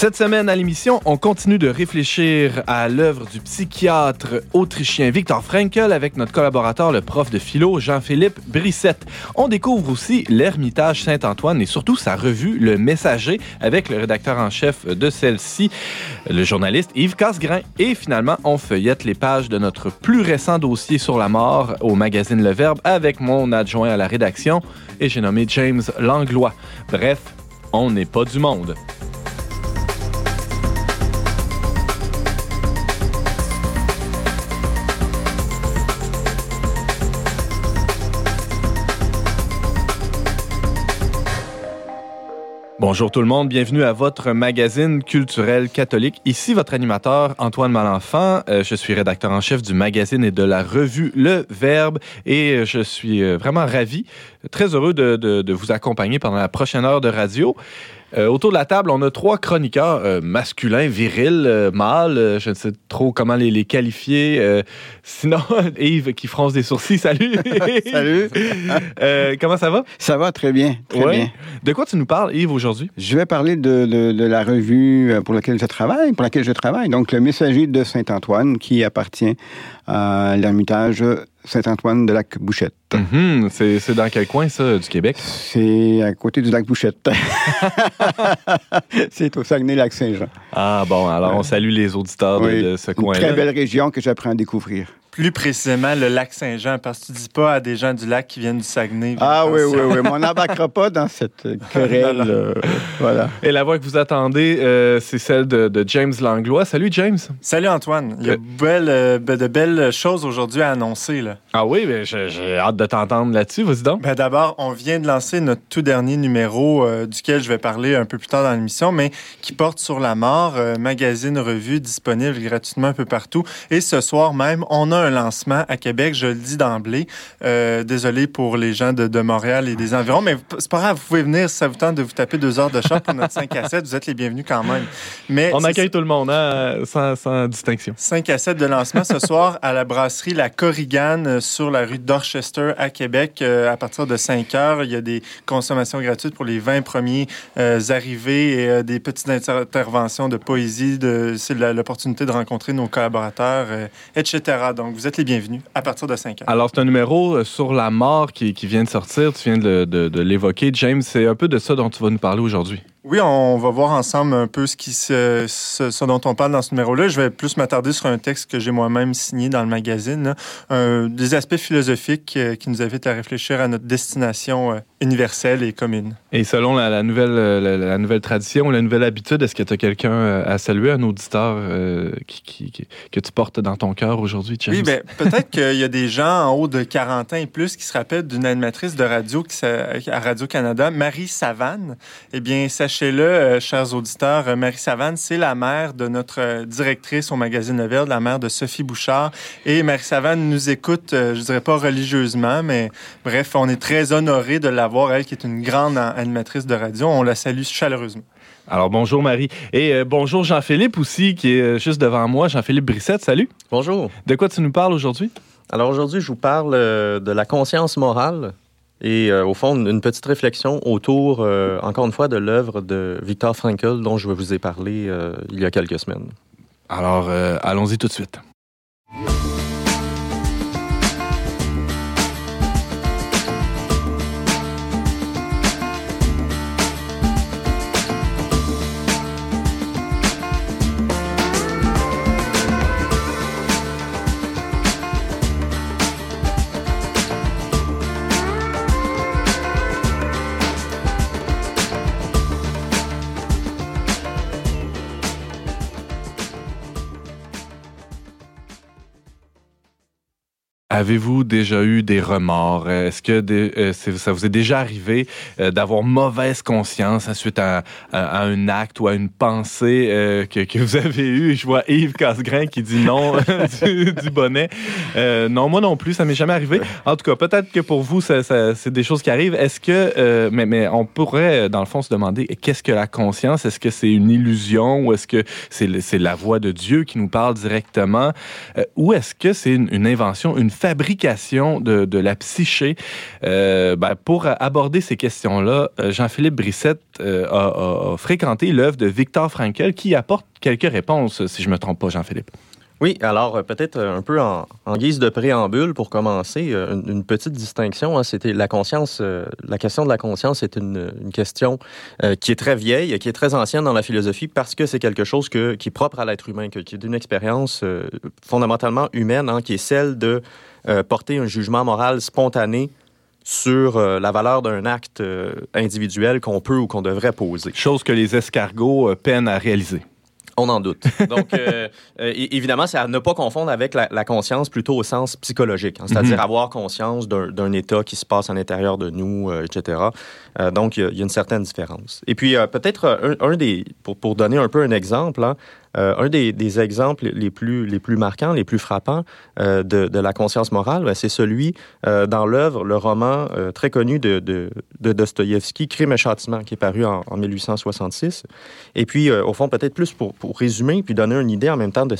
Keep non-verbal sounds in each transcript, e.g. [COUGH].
Cette semaine à l'émission, on continue de réfléchir à l'œuvre du psychiatre autrichien Viktor Frankl avec notre collaborateur, le prof de philo Jean-Philippe Brissette. On découvre aussi l'Ermitage Saint-Antoine et surtout sa revue Le Messager avec le rédacteur en chef de celle-ci, le journaliste Yves Casgrain. Et finalement, on feuillette les pages de notre plus récent dossier sur la mort au magazine Le Verbe avec mon adjoint à la rédaction et j'ai nommé James Langlois. Bref, on n'est pas du monde. Bonjour tout le monde, bienvenue à votre magazine culturel catholique. Ici votre animateur Antoine Malenfant. Euh, je suis rédacteur en chef du magazine et de la revue Le Verbe et je suis euh, vraiment ravi, très heureux de, de, de vous accompagner pendant la prochaine heure de radio. Euh, autour de la table, on a trois chroniqueurs euh, masculins, virils, euh, mâles. je ne sais trop comment les, les qualifier. sinon, [LAUGHS] Yves qui fronce des sourcils. Salut. [LAUGHS] Salut. [LAUGHS] comment ça va? Ça va très bien. Très Ouais. bien. De quoi tu nous parles, Yves, aujourd'hui? Je vais parler de, de- de la revue pour laquelle je travaille, pour laquelle je travaille. Donc, le Messager de Saint-Antoine, qui appartient à l'Ermitage Saint-Antoine de Lac-Bouchette. Mhm, c'est c'est dans quel coin, ça, du Québec? C'est à côté du lac Bouchette. [LAUGHS] C'est au Saguenay-Lac-Saint-Jean. Ah bon, alors on salue les auditeurs de- Oui. de, ce Une très coin-là. belle région que j'apprends à découvrir. Plus précisément, le lac Saint-Jean, parce que tu dis pas à des gens du lac qui viennent du Saguenay. Ah oui, oui, oui. Mais on n'embarquera pas dans cette [LAUGHS] querelle. Non, non. euh, voilà. Et la voix que vous attendez, euh, c'est celle de, de James Langlois. Salut, James. Salut Antoine, il y a Euh. belle, euh, be- de belles choses aujourd'hui à annoncer. Là. Ah oui, ben, j'ai j'ai hâte de t'entendre là-dessus. Vas-y donc. Ben, D'abord, on vient de lancer notre tout dernier numéro, euh, duquel je vais parler un peu plus tard dans l'émission, mais qui porte sur la mort, euh, magazine, revue, disponible gratuitement un peu partout. Et ce soir même, on a un lancement à Québec, je le dis d'emblée. Euh, désolé pour les gens de, de Montréal et des environs, mais c'est pas grave, vous pouvez venir si ça vous tente de vous taper deux heures de char pour notre 5 à 7. Vous êtes les bienvenus quand même. Mais On accueille tout le monde, hein, sans, sans distinction. 5 à 7 de lancement ce soir à la brasserie La Corrigane euh, sur la rue Dorchester à Québec euh, à partir de 5 heures. Il y a des consommations gratuites pour les 20 premiers euh, arrivés et euh, des petites inter- interventions de poésie. De, c'est l'opportunité de rencontrer nos collaborateurs, etc. Donc, vous êtes les bienvenus à partir de 5 heures. Alors, c'est un numéro sur la mort qui, vient de sortir. Tu viens de l'évoquer, James. C'est un peu de ça dont tu vas nous parler aujourd'hui. Oui, on va voir ensemble un peu ce, qui se, ce, ce dont on parle dans ce numéro-là. Je vais plus m'attarder sur un texte que j'ai moi-même signé dans le magazine, là. Euh, des aspects philosophiques euh, qui nous invitent à réfléchir à notre destination euh, universelle et commune. Et selon la, la nouvelle, euh, la, la nouvelle tradition, la nouvelle habitude, est-ce que tu as quelqu'un à saluer, un auditeur qui, qui- qui- que tu portes dans ton cœur aujourd'hui? Oui, ben, peut-être qu'il y a des gens en haut de 40 ans et plus qui se rappellent d'une animatrice de radio qui à Radio-Canada, Marie Savane. Eh bien, sachez-le, euh, chers auditeurs, euh, Marie Savane, c'est la mère de notre euh, directrice au magazine Le Verbe, la mère de Sophie Bouchard. Et Marie Savane nous écoute, euh, je dirais pas religieusement, mais bref, on est très honorés de l'avoir, elle qui est une grande an- animatrice de radio. On la salue chaleureusement. Alors, bonjour Marie. Et euh, bonjour Jean-Philippe aussi, qui est euh, juste devant moi. Jean-Philippe Brissette, salut. Bonjour. De quoi tu nous parles aujourd'hui? Alors aujourd'hui, je vous parle euh, de la conscience morale et euh, au fond, une petite réflexion autour, euh, encore une fois, de l'œuvre de Viktor Frankl dont je vous ai parlé euh, il y a quelques semaines. Alors, allons-y tout de suite. Avez-vous déjà eu des remords? Est-ce que euh, ça vous est déjà arrivé euh, d'avoir mauvaise conscience suite à, à- à un acte ou à une pensée euh, que, vous avez eue? Je vois Yves Casgrain qui dit non [LAUGHS] du, bonnet. Non, moi non plus, ça m'est jamais arrivé. En tout cas, peut-être que pour vous, c'est des choses qui arrivent. Est-ce que, mais, on pourrait, dans le fond, se demander qu'est-ce que la conscience? Est-ce que c'est une illusion ou est-ce que c'est la voix de Dieu qui nous parle directement? Ou est-ce que c'est une, une invention, une fabrication de, la psyché. Euh, ben, pour aborder ces questions-là, euh, Jean-Philippe Brissette a, a, fréquenté l'œuvre de Victor Frankel qui apporte quelques réponses, si je ne me trompe pas, Jean-Philippe. Oui, alors euh, peut-être euh, un peu en, guise de préambule pour commencer, euh, une, petite distinction. Hein, C'était la conscience, la question de la conscience est une, question qui est très vieille, qui est très ancienne dans la philosophie parce que c'est quelque chose qui est propre à l'être humain, qui est d'une expérience fondamentalement humaine, hein, qui est celle de porter un jugement moral spontané sur la valeur d'un acte individuel qu'on peut ou qu'on devrait poser. Chose que les escargots peinent à réaliser. On en doute. [LAUGHS] Donc, euh, euh, évidemment, c'est à ne pas confondre avec la, conscience plutôt au sens psychologique, hein, c'est-à-dire mhm. avoir conscience d'un état qui se passe à l'intérieur de nous, euh, etc. donc, il y, a une certaine différence. Et puis, peut-être un, des, pour, pour, donner un peu un exemple, hein, euh, un des, exemples les plus, les plus marquants, les plus frappants euh, de, la conscience morale, ben, c'est celui euh, dans l'œuvre, le roman très connu de, de, Dostoïevski, Crime et châtiment, qui est paru en, 1866. Et puis, au fond, peut-être plus pour, pour, résumer, puis donner une idée en même temps de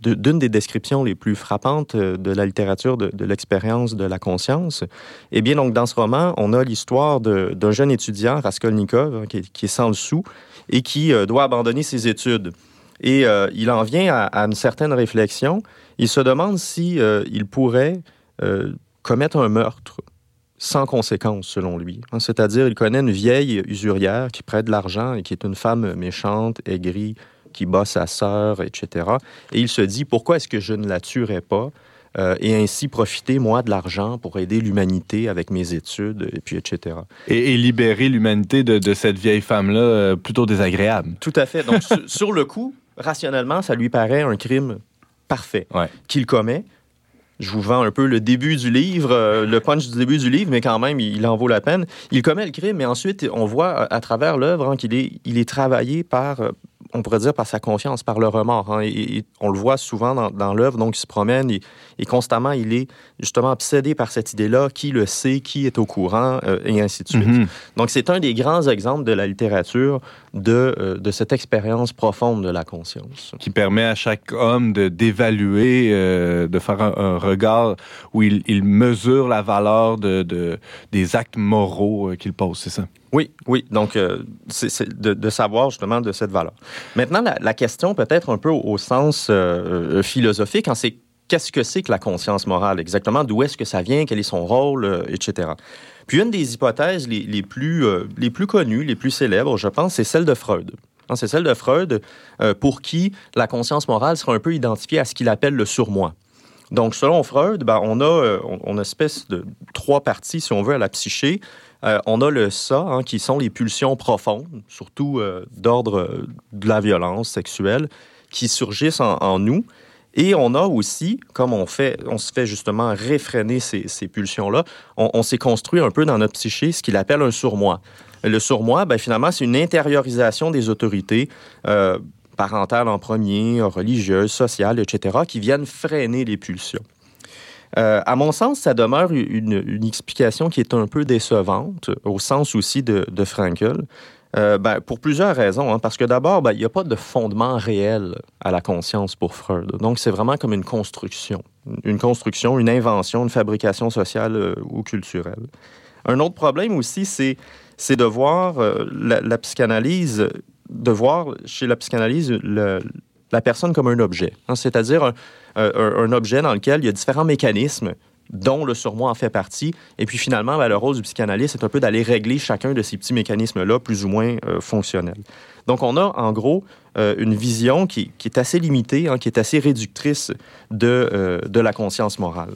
d'une des descriptions les plus frappantes de la littérature de, l'expérience de la conscience. Eh bien, donc, dans ce roman, on a l'histoire d'un jeune étudiant, Raskolnikov, hein, qui, qui, est sans le sou et qui doit abandonner ses études. Et euh, il en vient à, une certaine réflexion. Il se demande si euh, il pourrait euh, commettre un meurtre sans conséquence, selon lui. Hein, c'est-à-dire, il connaît une vieille usurière qui prête de l'argent et qui est une femme méchante, aigrie, qui bat sa sœur, etc. Et il se dit, pourquoi est-ce que je ne la tuerais pas et ainsi profiter, moi, de l'argent pour aider l'humanité avec mes études, et puis etc. Et, libérer l'humanité de, cette vieille femme-là, plutôt désagréable. Tout à fait. Donc, sur, le coup, rationnellement, ça lui paraît un crime parfait qu'il commet. Je vous vends un peu le début du livre, euh, le punch du début du livre, mais quand même, il, en vaut la peine. Il commet le crime, mais ensuite, on voit à, travers l'œuvre hein, qu'il est, il est travaillé par, euh, on pourrait dire par sa confiance, par le remords. Hein. Et, on le voit souvent dans, dans l'œuvre, donc il se promène et, constamment, il est justement obsédé par cette idée-là, qui le sait, qui est au courant, euh, et ainsi de suite. Mm-hmm. Donc c'est un des grands exemples de la littérature de, euh, de cette expérience profonde de la conscience. Qui permet à chaque homme de d'évaluer, euh, de faire un, regard où il, il, mesure la valeur de, de des actes moraux qu'il pose, c'est ça? Oui, oui. Donc, euh, c'est de, savoir justement de cette valeur. Maintenant, la, question peut-être un peu au, sens euh, euh, philosophique, hein, c'est qu'est-ce que c'est que la conscience morale exactement? D'où est-ce que ça vient? Quel est son rôle? etc. Puis une des hypothèses les, plus, connues, les plus célèbres, je pense, c'est celle de Freud. Hein, c'est celle de Freud pour qui la conscience morale sera un peu identifiée à ce qu'il appelle le surmoi. Donc, selon Freud, ben, on, a, on, espèce de trois parties, si on veut, à la psyché. Euh, on a le ça, hein, qui sont les pulsions profondes, surtout euh, d'ordre euh, de la violence sexuelle, qui surgissent en, nous. Et on a aussi, comme on fait, on se fait justement réfréner ces, pulsions-là, on, s'est construit un peu dans notre psyché ce qu'il appelle un surmoi. Le surmoi, ben, finalement, c'est une intériorisation des autorités parentales en premier, religieuses, sociales, etc., qui viennent freiner les pulsions. Euh, à mon sens, ça demeure une, explication qui est un peu décevante, au sens aussi de, de Frankel. Euh, ben, pour plusieurs raisons. Hein, parce que d'abord, ben, il n'y a pas de fondement réel à la conscience pour Freud. Donc, c'est vraiment comme une construction. Une construction, une invention, une fabrication sociale euh, ou culturelle. Un autre problème aussi, c'est, de voir la, psychanalyse, de voir chez la psychanalyse la personne comme un objet. Hein, c'est-à-dire objet dans lequel il y a différents mécanismes dont le surmoi en fait partie. Et puis finalement, ben, le rôle du psychanalyste est un peu d'aller régler chacun de ces petits mécanismes-là, plus ou moins euh, fonctionnels. Donc on a en gros euh, une vision qui, est assez limitée, hein, qui est assez réductrice de, euh, de la conscience morale.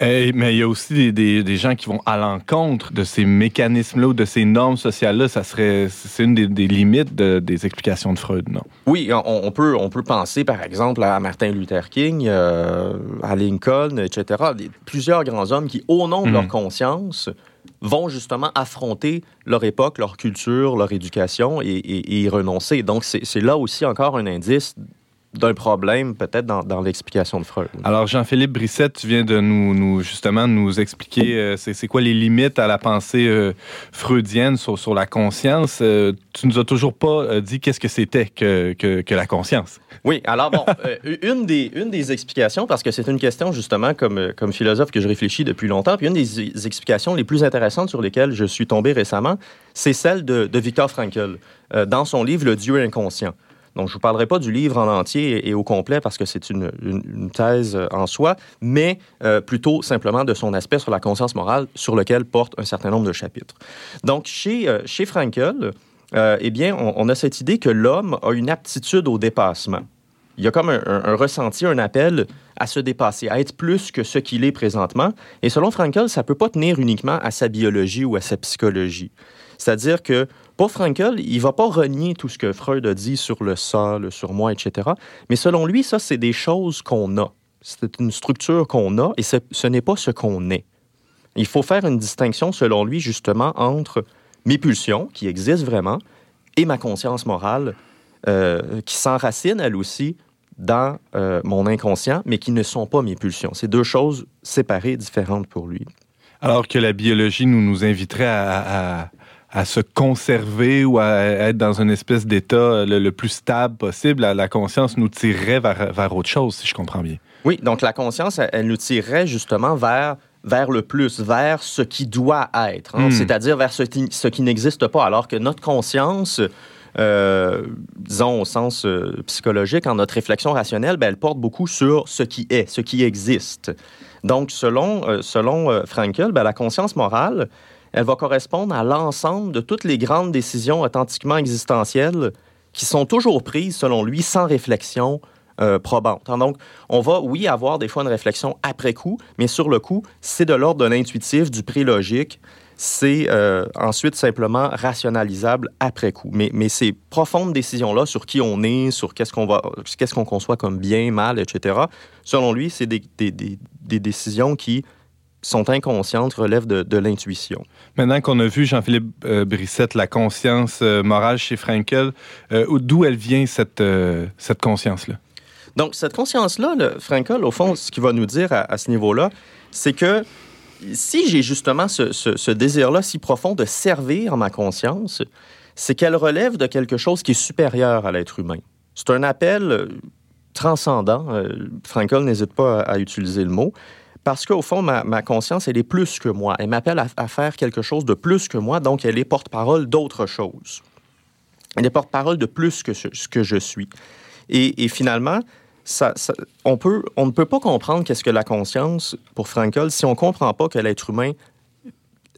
Eh, mais il y a aussi des, gens qui vont à l'encontre de ces mécanismes-là ou de ces normes sociales-là. Ça serait, c'est une des, limites des explications de Freud, non? Oui, on, peut, on peut penser par exemple à Martin Luther King, euh, à Lincoln, etc. plusieurs grands hommes qui, au nom de leur mhm. conscience, vont justement affronter leur époque, leur culture, leur éducation et, y renoncer. Donc, c'est là aussi encore un indice d'un problème peut-être dans, dans l'explication de Freud. Alors, Jean-Philippe Brissette, tu viens de nous, nous justement nous expliquer euh, c'est quoi les limites à la pensée euh, freudienne sur, sur, la conscience. Euh, tu nous as toujours pas dit qu'est-ce que c'était que, que, que, la conscience. Oui, alors bon, [LAUGHS] une, des, une des explications, parce que c'est une question justement comme, comme philosophe que je réfléchis depuis longtemps, puis une des explications les plus intéressantes sur lesquelles je suis tombé récemment, c'est celle de, de Viktor Frankl dans son livre Le Dieu inconscient. Donc, je ne vous parlerai pas du livre en entier et, au complet parce que c'est une, thèse euh, en soi, mais euh, plutôt simplement de son aspect sur la conscience morale sur lequel porte un certain nombre de chapitres. Donc, chez, euh, chez Frankel, eh bien, on, a cette idée que l'homme a une aptitude au dépassement. Il y a comme un, un, ressenti, un appel à se dépasser, à être plus que ce qu'il est présentement. Et selon Frankel, ça ne peut pas tenir uniquement à sa biologie ou à sa psychologie. C'est-à-dire que pour Frankel, il va pas renier tout ce que Freud a dit sur le sol, le surmoi, etc. Mais selon lui, ça, c'est des choses qu'on a. C'est une structure qu'on a et ce n'est pas ce qu'on est. Il faut faire une distinction, selon lui, justement, entre mes pulsions, qui existent vraiment, et ma conscience morale, euh, qui s'enracine, elle aussi, dans euh, mon inconscient, mais qui ne sont pas mes pulsions. C'est deux choses séparées, différentes pour lui. Alors que la biologie nous, nous inviterait à se conserver ou à être dans une espèce d'état le, plus stable possible, la, conscience nous tirerait vers, vers, autre chose, si je comprends bien. Oui, donc la conscience, elle, nous tirerait justement vers vers le plus, vers ce qui doit être, hein. hmm. c'est-à-dire vers ce, ce qui n'existe pas, alors que notre conscience, euh, disons au sens euh, psychologique, en notre réflexion rationnelle, ben, elle porte beaucoup sur ce qui est, ce qui existe. Donc, selon, euh, selon Frankel, ben, la conscience morale, elle va correspondre à l'ensemble de toutes les grandes décisions authentiquement existentielles qui sont toujours prises, selon lui, sans réflexion euh, probante. Donc, on va, oui, avoir des fois une réflexion après coup, mais sur le coup, c'est de l'ordre de l'intuitif, du prélogique. C'est euh, ensuite simplement rationalisable après coup. Mais, ces profondes décisions-là sur qui on est, sur qu'est-ce qu'on va, qu'est-ce qu'on conçoit comme bien, mal, etc., selon lui, c'est des décisions qui sont inconscientes, relèvent de, l'intuition. Maintenant qu'on a vu, Jean-Philippe euh, Brissette, la conscience euh, morale chez Frankel, euh, d'où elle vient cette, cette conscience-là? Donc, cette conscience-là, Frankel, au fond, ce qu'il va nous dire à, ce niveau-là, c'est que si j'ai justement ce, ce désir-là si profond de servir ma conscience, c'est qu'elle relève de quelque chose qui est supérieur à l'être humain. C'est un appel transcendant. Frankel n'hésite pas à utiliser le mot parce qu'au fond, ma, conscience, elle est plus que moi. Elle m'appelle à, faire quelque chose de plus que moi, donc elle est porte-parole d'autre chose. Elle est porte-parole de plus que ce, que je suis. Et, finalement, ça, on, peut, on ne peut pas comprendre qu'est-ce que la conscience pour Frankl si on ne comprend pas que l'être humain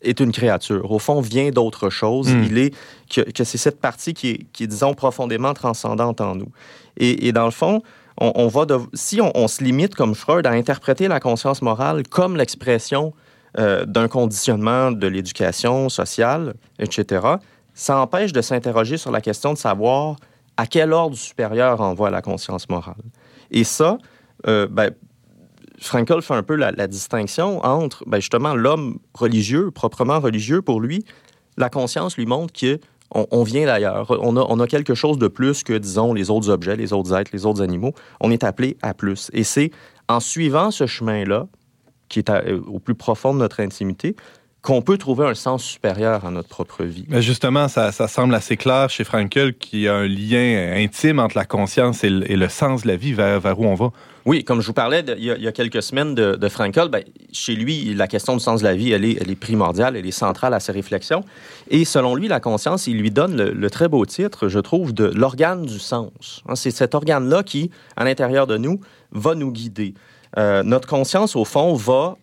est une créature. Au fond, vient d'autre chose. Hmm. Il est que, c'est cette partie qui est, qui disons, profondément transcendante en nous. Et, et dans le fond, on, va si on, se limite comme Freud à interpréter la conscience morale comme l'expression euh, d'un conditionnement de l'éducation sociale, etc., ça empêche de s'interroger sur la question de savoir à quel ordre supérieur envoie la conscience morale. Et ça, euh, ben, fait un peu la, distinction entre ben, justement l'homme religieux, proprement religieux pour lui. La conscience lui montre que on, vient d'ailleurs. On a, quelque chose de plus que, disons, les autres objets, les autres êtres, les autres animaux. On est appelé à plus. Et c'est en suivant ce chemin-là, qui est au plus profond de notre intimité, qu'on peut trouver un sens supérieur à notre propre vie. Mais justement, ça, semble assez clair chez Frankel qu'il y a un lien intime entre la conscience et le, sens de la vie, vers, où on va. Oui, comme je vous parlais il, y a, quelques semaines de, Frankel, ben, chez lui, la question du sens de la vie, elle est, primordiale, elle est centrale à ses réflexions. Et selon lui, la conscience, il lui donne le, très beau titre, je trouve, de l'organe du sens. Hein, c'est cet organe-là qui, à l'intérieur de nous, va nous guider. Euh, notre conscience, au fond, va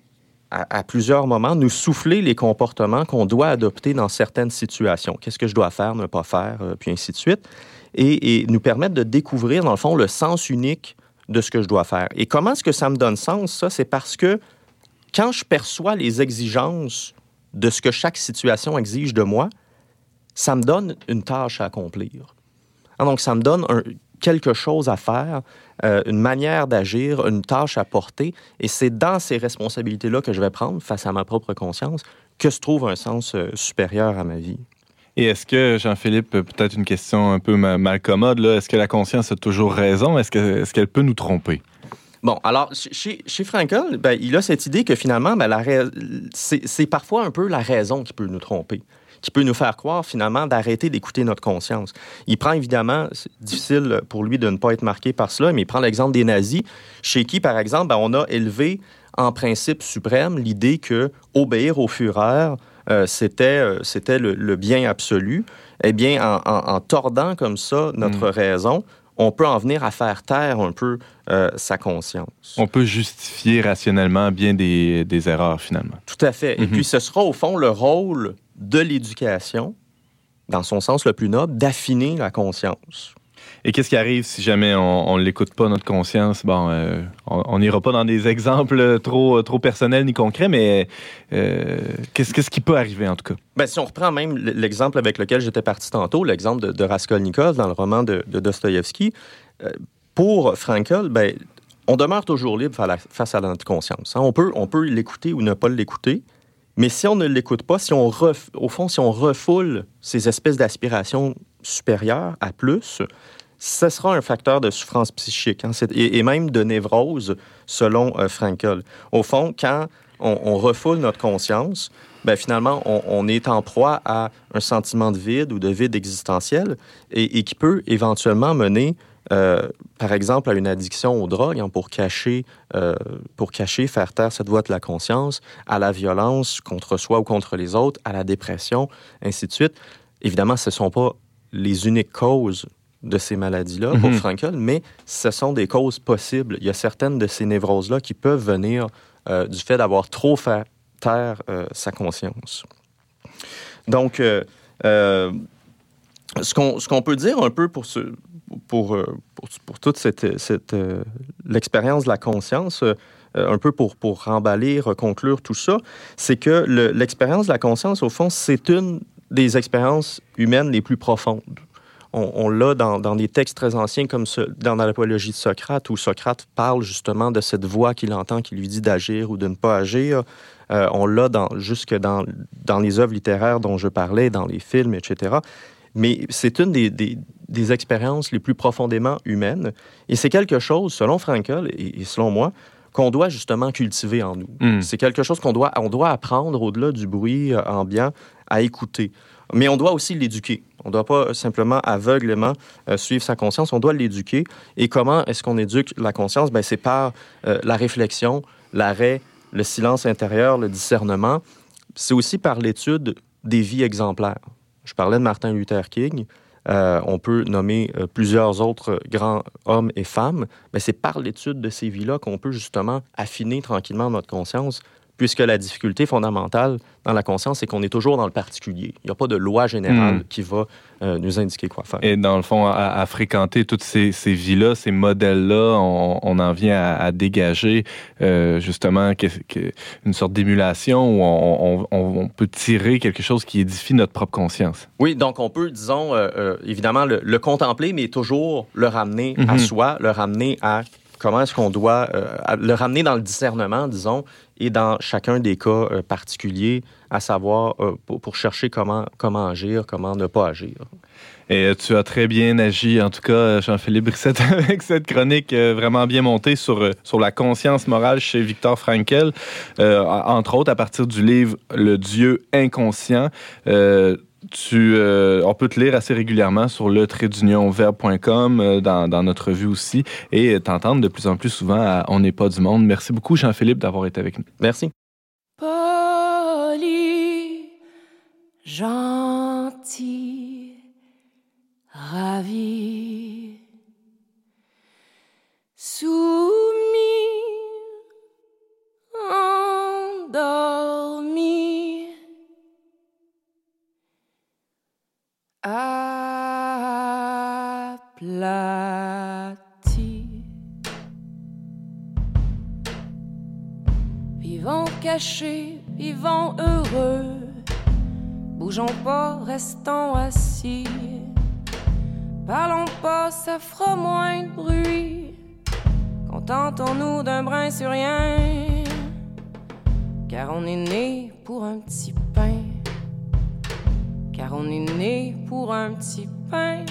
à, plusieurs moments, nous souffler les comportements qu'on doit adopter dans certaines situations. Qu'est-ce que je dois faire, ne pas faire, euh, puis ainsi de suite. Et, nous permettre de découvrir, dans le fond, le sens unique de ce que je dois faire. Et comment est-ce que ça me donne sens, ça? C'est parce que quand je perçois les exigences de ce que chaque situation exige de moi, ça me donne une tâche à accomplir. Ah, donc, ça me donne quelque chose à faire euh, une manière d'agir, une tâche à porter. Et c'est dans ces responsabilités-là que je vais prendre face à ma propre conscience que se trouve un sens euh, supérieur à ma vie. Et est-ce que, Jean-Philippe, peut-être une question un peu mal commode, est-ce que la conscience a toujours raison? Est-ce qu'elle est qu'elle peut nous tromper? Bon, alors, chez, chez Frankel, ben, il a cette idée que finalement, ben, c'est parfois un peu la raison qui peut nous tromper qui peut nous faire croire finalement d'arrêter d'écouter notre conscience. Il prend évidemment, c'est difficile pour lui de ne pas être marqué par cela, mais il prend l'exemple des nazis, chez qui, par exemple, ben, on a élevé en principe suprême l'idée que obéir au Führer, c'était euh, c'était le, bien absolu. Eh bien, en, tordant comme ça notre mm. raison, on peut en venir à faire taire un peu euh, sa conscience. On peut justifier rationnellement bien des, des erreurs, finalement. Tout à fait. Et mm-hmm. puis, ce sera au fond le rôle de l'éducation, dans son sens le plus noble, d'affiner la conscience. Et qu'est-ce qui arrive si jamais on ne l'écoute pas, notre conscience? Bon, euh, on n'ira pas dans des exemples trop, trop personnels ni concrets, mais euh, qu'est-ce, qui peut arriver en tout cas? Ben, si on reprend même l'exemple avec lequel j'étais parti tantôt, l'exemple de, Raskolnikov dans le roman de, de Dostoïevski, euh, pour Frankel, ben, on demeure toujours libre face à notre conscience. Hein. On, peut, on peut l'écouter ou ne pas l'écouter, mais si on ne l'écoute pas, si on au fond, si on refoule ces espèces d'aspirations supérieures à plus, ce sera un facteur de souffrance psychique hein, et, même de névrose, selon euh, Frankel. Au fond, quand on, refoule notre conscience, ben, finalement, on, est en proie à un sentiment de vide ou de vide existentiel et, qui peut éventuellement mener euh, par exemple, à une addiction aux drogues, hein, pour, cacher, euh, pour cacher, faire taire cette voix de la conscience, à la violence contre soi ou contre les autres, à la dépression, ainsi de suite. Évidemment, ce ne sont pas les uniques causes de ces maladies-là pour mhm. Frankel, mais ce sont des causes possibles. Il y a certaines de ces névroses-là qui peuvent venir euh, du fait d'avoir trop fait taire sa conscience. Donc, ce qu'on peut dire un peu pour, ce, pour, euh, pour, pour, toute cette, cette euh, l'expérience de la conscience, euh, un peu pour, pour remballer, conclure tout ça, c'est que l'expérience de la conscience, au fond, c'est une des expériences humaines les plus profondes. On, l'a dans, dans, des textes très anciens comme ce, dans l'apologie de Socrate, où Socrate parle justement de cette voix qu'il entend qui lui dit d'agir ou de ne pas agir. on l'a dans, jusque dans, dans les œuvres littéraires dont je parlais, dans les films, etc. Mais c'est une des, des, des expériences les plus profondément humaines. Et c'est quelque chose, selon Frankel et, selon moi, qu'on doit justement cultiver en nous. Hmm. C'est quelque chose qu'on doit, on doit apprendre au-delà du bruit euh, ambiant à écouter. Mais on doit aussi l'éduquer. On ne doit pas simplement aveuglément euh, suivre sa conscience, on doit l'éduquer. Et comment est-ce qu'on éduque la conscience? Ben, c'est par euh, la réflexion, l'arrêt, le silence intérieur, le discernement. C'est aussi par l'étude des vies exemplaires. Je parlais de Martin Luther King. Euh, on peut nommer plusieurs autres grands hommes et femmes, mais c'est par l'étude de ces vies-là qu'on peut justement affiner tranquillement notre conscience puisque la difficulté fondamentale dans la conscience, c'est qu'on est toujours dans le particulier. Il n'y a pas de loi générale hmm. qui va euh, nous indiquer quoi faire. Et dans le fond, à, fréquenter toutes ces, ces vies-là, ces modèles-là, on, on, en vient à, dégager euh, justement que, une sorte d'émulation où on, on, peut tirer quelque chose qui édifie notre propre conscience. Oui, donc on peut, disons, euh, évidemment le, contempler, mais toujours le ramener à mhm. soi, le ramener à comment est-ce qu'on doit le ramener dans le discernement, disons, et dans chacun des cas euh, particuliers, à savoir euh, pour, chercher comment, comment agir, comment ne pas agir. Et euh, tu as très bien agi, en tout cas, Jean-Philippe [LAUGHS] avec cette chronique vraiment bien montée sur, sur la conscience morale chez Victor Frankel, entre autres à partir du livre Le Dieu inconscient. Tu, euh, on peut te lire assez régulièrement sur le verbe.com euh, dans, dans, notre revue aussi et t'entendre de plus en plus souvent à On n'est pas du monde. Merci beaucoup, Jean-Philippe, d'avoir été avec nous. Merci. Poli, gentil, ravi, soumis, aplati. Vivons cachés, vivons heureux, bougeons pas, restons assis. Parlons pas, ça fera moins de bruit. Contentons-nous d'un brin sur rien, car on est né pour un petit pain car on est né pour un petit pain.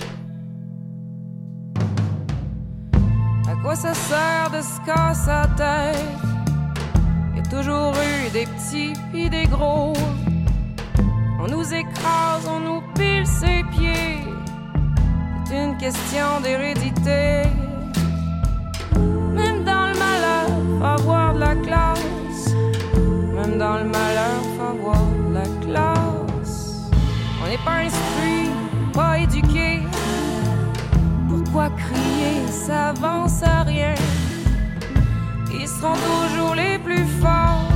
À quoi ça sert de se casser la tête? Y a toujours eu des petits et des gros. On nous écrase, on nous pile ses pieds. C'est une question d'hérédité. Instruit, pas éduqué. Pourquoi crier, ça avance à rien. Ils seront toujours les plus forts.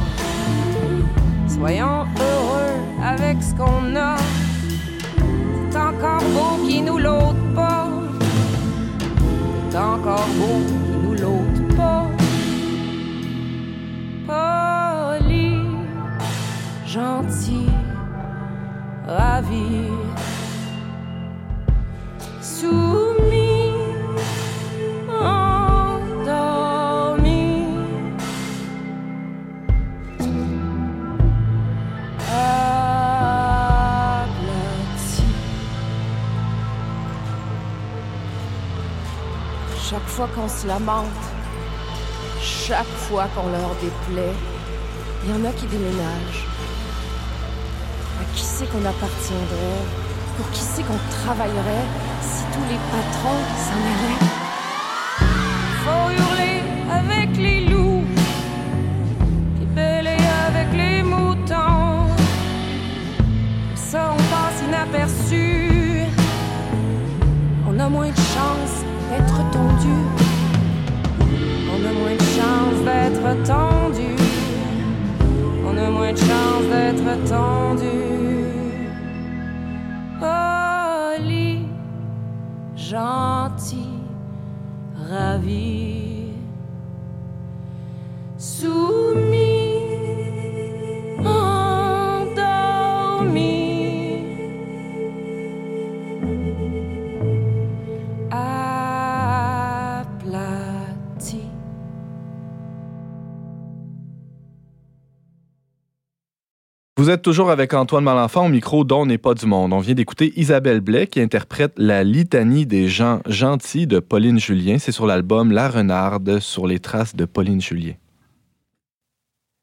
Soyons heureux avec ce qu'on a. C'est encore beau qui nous l'ôte pas. C'est encore beau ravi, soumis. Chaque fois qu'on se lamente, chaque fois qu'on leur déplaît, il y en a qui déménagent. C'est qu'on appartiendrait? Pour qui c'est qu'on travaillerait si tous les patrons s'en allaient? Faut hurler avec les loups, puis bêler avec les moutons. Ça, on passe inaperçu. On a moins de chance d'être tendu. On a moins de chance d'être tendu. On a moins de chance d'être tendu. Gentil, ravi. Soumis, endormi. Vous êtes toujours avec Antoine Malenfant au micro dont n'est pas du monde. On vient d'écouter Isabelle Blais qui interprète la litanie des gens gentils de Pauline Julien. C'est sur l'album La Renarde sur les traces de Pauline Julien.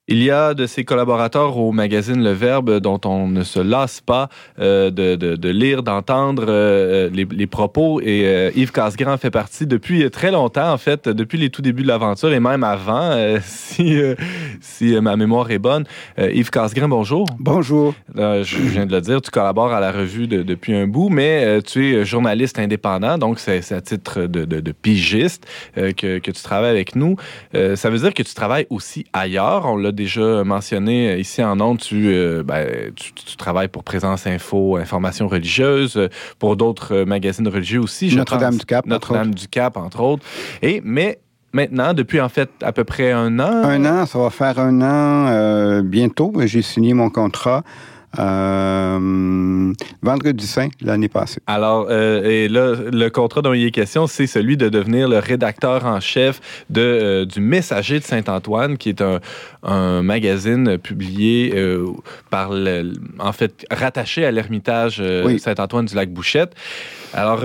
Il y a de ses collaborateurs au magazine Le Verbe dont on ne se lasse pas euh, de, de- de lire, d'entendre euh, les, les propos. Et euh, Yves Casgrain fait partie depuis très longtemps, en fait, depuis les tout débuts de l'aventure et même avant, euh, [LAUGHS] si, euh, si euh, ma mémoire est bonne. Euh, Yves Casgrain, bonjour. Bonjour. Euh, je viens de le dire, tu collabores à la revue de- depuis un bout, mais euh, tu es journaliste indépendant, donc c'est à titre de, de- pigiste euh, que, que tu travailles avec nous. Euh, ça veut dire que tu travailles aussi ailleurs. On l'a déjà mentionné euh, ici en Onde. Tu, euh, ben, tu, tu travailles pour Présence Info, Information religieuse, euh, pour d'autres magazines religieux aussi. Notre-Dame du Cap, entre Notre-Dame du Cap, entre autres. Et, mais maintenant, depuis en fait à peu près un an. Un an, ça va faire un an euh, bientôt. J'ai signé mon contrat euh, vendredi saint l'année passée. Alors, euh, et là, le contrat dont il est question, c'est celui de devenir le rédacteur en chef de, euh, du Messager de Saint-Antoine, qui est un, un magazine publié par, le, en fait, rattaché à l'Ermitage Oui. Saint-Antoine du Lac-Bouchette. Alors,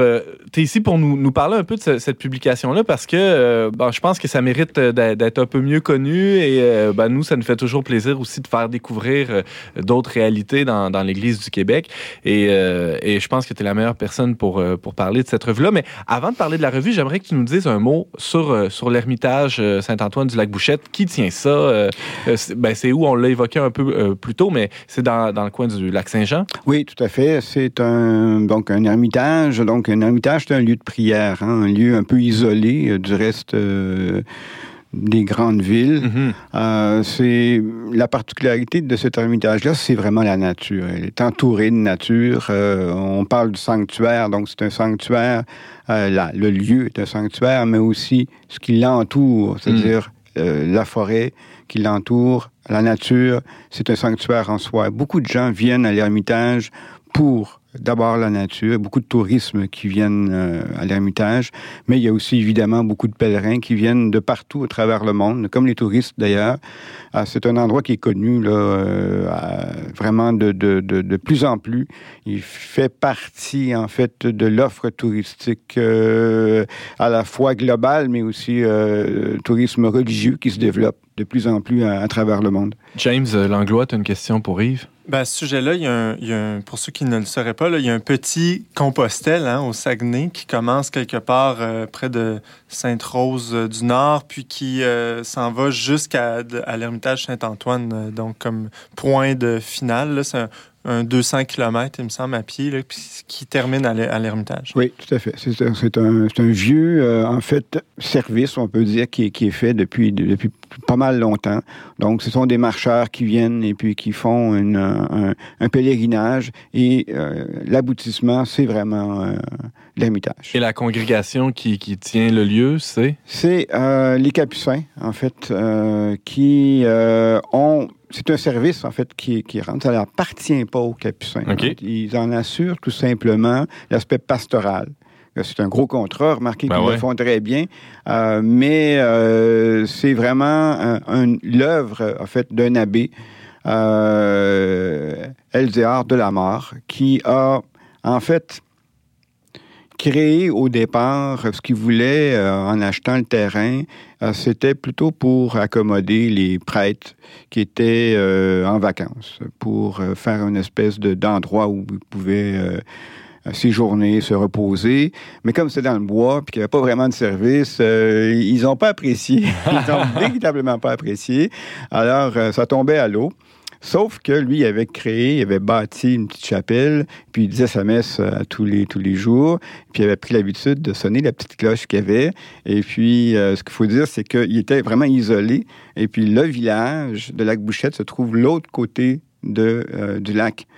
tu es ici pour nous, nous parler un peu de ce- cette publication-là parce que bon, je pense que ça mérite d'être un peu mieux connu et ben, nous, ça nous fait toujours plaisir aussi de faire découvrir d'autres réalités dans, l'Église du Québec. Et, euh, je pense que tu es la meilleure personne pour, euh, pour parler de cette revue-là. Mais avant de parler de la revue, j'aimerais que tu nous dises un mot sur, euh, sur l'Ermitage Saint-Antoine du Lac-Bouchette. Qui tient ça? C'est ben, c'est où? On l'a évoqué un peu plus tôt, mais c'est dans, dans le coin du Lac-Saint-Jean. Oui, tout à fait. C'est un donc un ermitage. Donc un ermitage, c'est un lieu de prière, hein, un lieu un peu isolé du reste euh, des grandes villes. Mhm. Euh, c'est la particularité de cet ermitage-là, c'est vraiment la nature. Elle est entourée de nature. Euh, on parle du sanctuaire, donc c'est un sanctuaire. Euh, la- le lieu est un sanctuaire, mais aussi ce qui l'entoure, c'est-à-dire euh, la forêt qui l'entoure, la nature. C'est un sanctuaire en soi. Beaucoup de gens viennent à l'ermitage pour d'abord la nature, beaucoup de tourisme qui viennent euh, à l'Ermitage, mais il y a aussi évidemment beaucoup de pèlerins qui viennent de partout à travers le monde, comme les touristes d'ailleurs. Ah, c'est un endroit qui est connu là, euh, vraiment de, de, de, plus en plus. Il fait partie en fait de l'offre touristique euh, à la fois globale, mais aussi tourisme religieux qui se développe de plus en plus à, à travers le monde. James Langlois, tu as une question pour Yves? Ben, ce sujet-là, il, il, y a un, pour ceux qui ne le sauraient pas, là, il y a un petit Compostelle hein, au Saguenay qui commence quelque part euh, près de Sainte-Rose euh, du Nord, puis qui euh, s'en va jusqu'à l'Ermitage Saint-Antoine, euh, donc comme point de finale. C'est un, un 200 km, il me semble, à pied, là, qui termine à l'Ermitage. Oui, tout à fait. C'est un, un, un, vieux, euh, en fait, service, on peut dire, qui, qui est fait depuis, depuis pas mal longtemps. Donc, ce sont des marcheurs qui viennent et puis qui font une, un, un, pèlerinage. Et euh, l'aboutissement, c'est vraiment euh, l'Ermitage. Et la congrégation qui, qui, tient le lieu, c'est? C'est euh, les Capucins, en fait, qui ont c'est un service, en fait, qui, qui rentre. Ça n'appartient pas aux Capucins. Okay. Ils en assurent tout simplement l'aspect pastoral. C'est un gros contrat, remarquez ben qu'ils ouais. le font très bien, euh, mais euh, c'est vraiment un, un, l'œuvre, en fait, d'un abbé, euh, Elzéar de la Mort, qui a, en fait, créé au départ ce qu'il voulait euh, en achetant le terrain, euh, c'était plutôt pour accommoder les prêtres qui étaient euh, en vacances, pour euh, faire une espèce de, d'endroit où ils pouvaient euh, séjourner, se reposer. Mais comme c'était dans le bois, puis qu'il n'y avait pas vraiment de service, euh, ils n'ont pas apprécié. [LAUGHS] Ils n'ont [LAUGHS] véritablement pas apprécié. Alors, ça tombait à l'eau. Sauf que lui, il avait créé, il avait bâti une petite chapelle, puis il disait sa messe à tous les, tous les jours, puis il avait pris l'habitude de sonner la petite cloche qu'il avait. Et puis, euh, ce qu'il faut dire, c'est qu'il était vraiment isolé. Et puis, le village de Lac-Bouchette se trouve l'autre côté de, euh, du lac.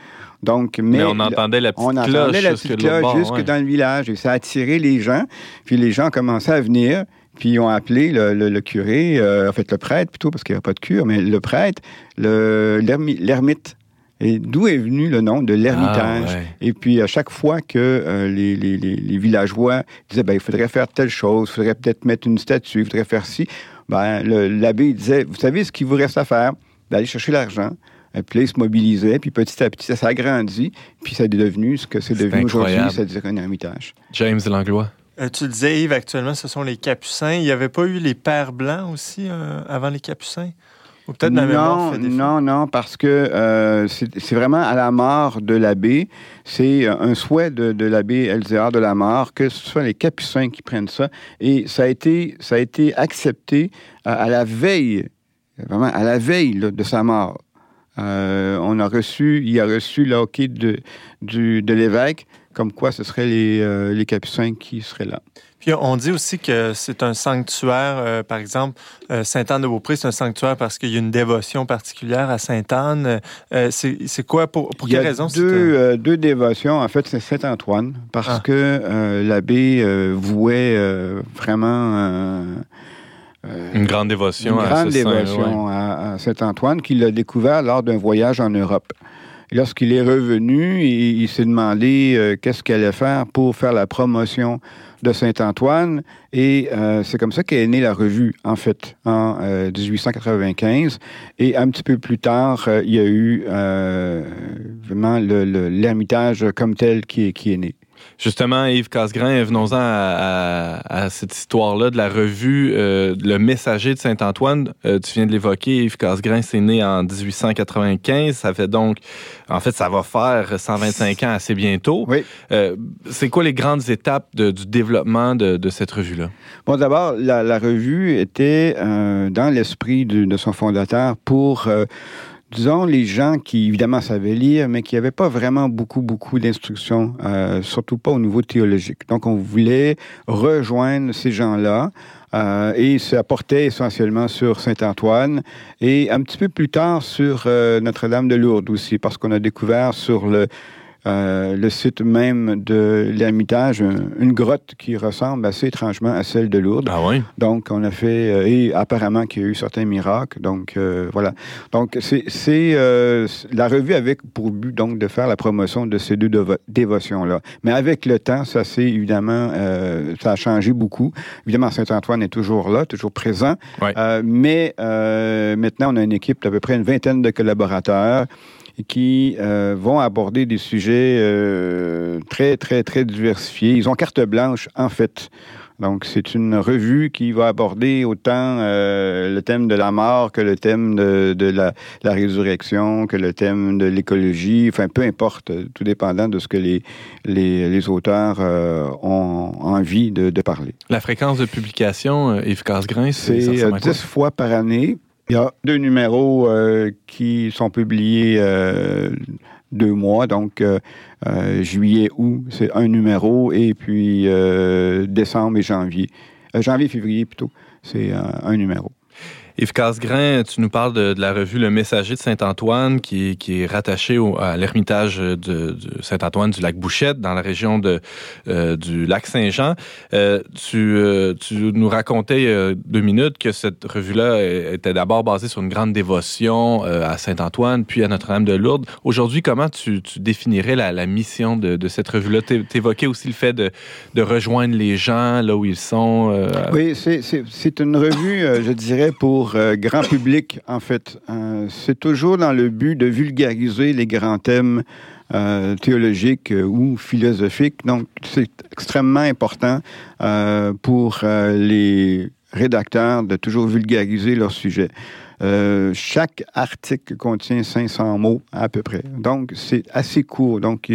Donc, mais, mais, on entendait la petite on cloche, entendait la petite cloche bord, jusque ouais. dans le village. Et ça a attiré les gens. Puis les gens commençaient à venir. Puis ils ont appelé le, le, le curé, euh, en fait le prêtre plutôt, parce qu'il n'y a pas de cure, mais le prêtre, l'ermite. Et d'où est venu le nom de l'ermitage? Ah, ouais. Et puis, à chaque fois que euh, les, les, les, villageois disaient, ben, il faudrait faire telle chose, il faudrait peut-être mettre une statue, il faudrait faire ci, ben, l'abbé disait, vous savez ce qu'il vous reste à faire? D'aller chercher l'argent. Et puis là, il se mobilisait, puis petit à petit, ça s'agrandit, puis ça est devenu ce que c'est devenu aujourd'hui, c'est-à-dire un ermitage. James Langlois. Euh, tu le disais, Yves, actuellement, ce sont les Capucins. Il n'y avait pas eu les Pères Blancs aussi euh, avant les Capucins? Ou peut-être non, non, non, parce que euh, c'est vraiment à la mort de l'abbé. C'est un souhait de, de l'abbé Elzéar de la mort que ce soit les Capucins qui prennent ça. Et ça a été, ça a été accepté à, à la veille, vraiment à la veille là, de sa mort. On a reçu, il a reçu le hockey de, du, de l'évêque, comme quoi ce seraient les, euh, les Capucins qui seraient là. Puis on dit aussi que c'est un sanctuaire, euh, par exemple, euh, Sainte-Anne-de-Beaupré, c'est un sanctuaire parce qu'il y a une dévotion particulière à Sainte-Anne. Euh, c'est quoi, pour, pour quelle raison? Deux, euh, deux dévotions. En fait, c'est Saint-Antoine, parce ah. que euh, l'abbé vouait vraiment... une grande dévotion une à grande ce dévotion saint, ouais. à, à Saint-Antoine qu'il a découvert lors d'un voyage en Europe. Lorsqu'il est revenu, il, s'est demandé euh, qu'est-ce qu'il allait faire pour faire la promotion de Saint-Antoine. Et euh, c'est comme ça qu'est née la revue, en fait, en euh, 1895. Et un petit peu plus tard, euh, il y a eu euh, vraiment l'ermitage comme tel qui est né. Justement, Yves Casgrain, venons-en à, à, à, cette histoire-là de la revue euh, Le Messager de Saint-Antoine. Euh, tu viens de l'évoquer, Yves Casgrain, c'est né en 1895. Ça fait donc, en fait, ça va faire 125 ans assez bientôt. Oui. Euh, c'est quoi les grandes étapes de, du développement de, de cette revue-là? Bon, d'abord, la, la, revue était dans l'esprit de, de, son fondateur pour disons, les gens qui, évidemment, savaient lire, mais qui n'avaient pas vraiment beaucoup, beaucoup d'instruction, euh, surtout pas au niveau théologique. Donc, on voulait rejoindre ces gens-là. Euh, et ça portait essentiellement sur Saint-Antoine et un petit peu plus tard sur euh, Notre-Dame de Lourdes aussi, parce qu'on a découvert sur le euh, le site même de l'Ermitage, une grotte qui ressemble assez étrangement à celle de Lourdes. Ah oui? Donc, on a fait, euh, et apparemment qu'il y a eu certains miracles. Donc, euh, voilà. Donc, c'est euh, la revue avec pour but, donc, de faire la promotion de ces deux dévo- dévotions-là. Mais avec le temps, ça s'est évidemment, euh, ça a changé beaucoup. Évidemment, Saint-Antoine est toujours là, toujours présent. Euh, mais euh, maintenant, on a une équipe d'à peu près une vingtaine de collaborateurs qui euh, vont aborder des sujets euh, très, très, très diversifiés. Ils ont carte blanche, en fait. Donc, c'est une revue qui va aborder autant euh, le thème de la mort que le thème de, de la, la résurrection, que le thème de l'écologie, enfin, peu importe, tout dépendant de ce que les, les, les auteurs euh, ont envie de, de parler. La fréquence de publication, Yves Casgrain, c'est C'est ressemble euh, à quoi? 10 fois par année. Il y a deux numéros euh, qui sont publiés euh, deux mois, donc euh, euh, juillet, août, c'est un numéro, et puis euh, décembre et janvier. Euh, janvier, février plutôt, c'est un numéro. Yves Casgrain, tu nous parles de, la revue Le Messager de Saint-Antoine qui, est- rattachée à l'ermitage de, Saint-Antoine du lac Bouchette dans la région euh, du lac Saint-Jean. Euh, tu, euh, tu nous racontais deux minutes que cette revue-là était d'abord basée sur une grande dévotion euh, à Saint-Antoine puis à Notre-Dame de Lourdes. Aujourd'hui, comment tu, définirais la, mission de, cette revue-là? Tu évoquais aussi le fait de, rejoindre les gens là où ils sont. euh, Oui, c'est- une revue, je dirais, pour euh, grand public, en fait. Euh, c'est toujours dans le but de vulgariser les grands thèmes euh, théologiques ou philosophiques. Donc, c'est extrêmement important pour les rédacteurs de toujours vulgariser leur sujet. Euh, chaque article contient 500 mots à peu près. Donc, c'est assez court. Donc,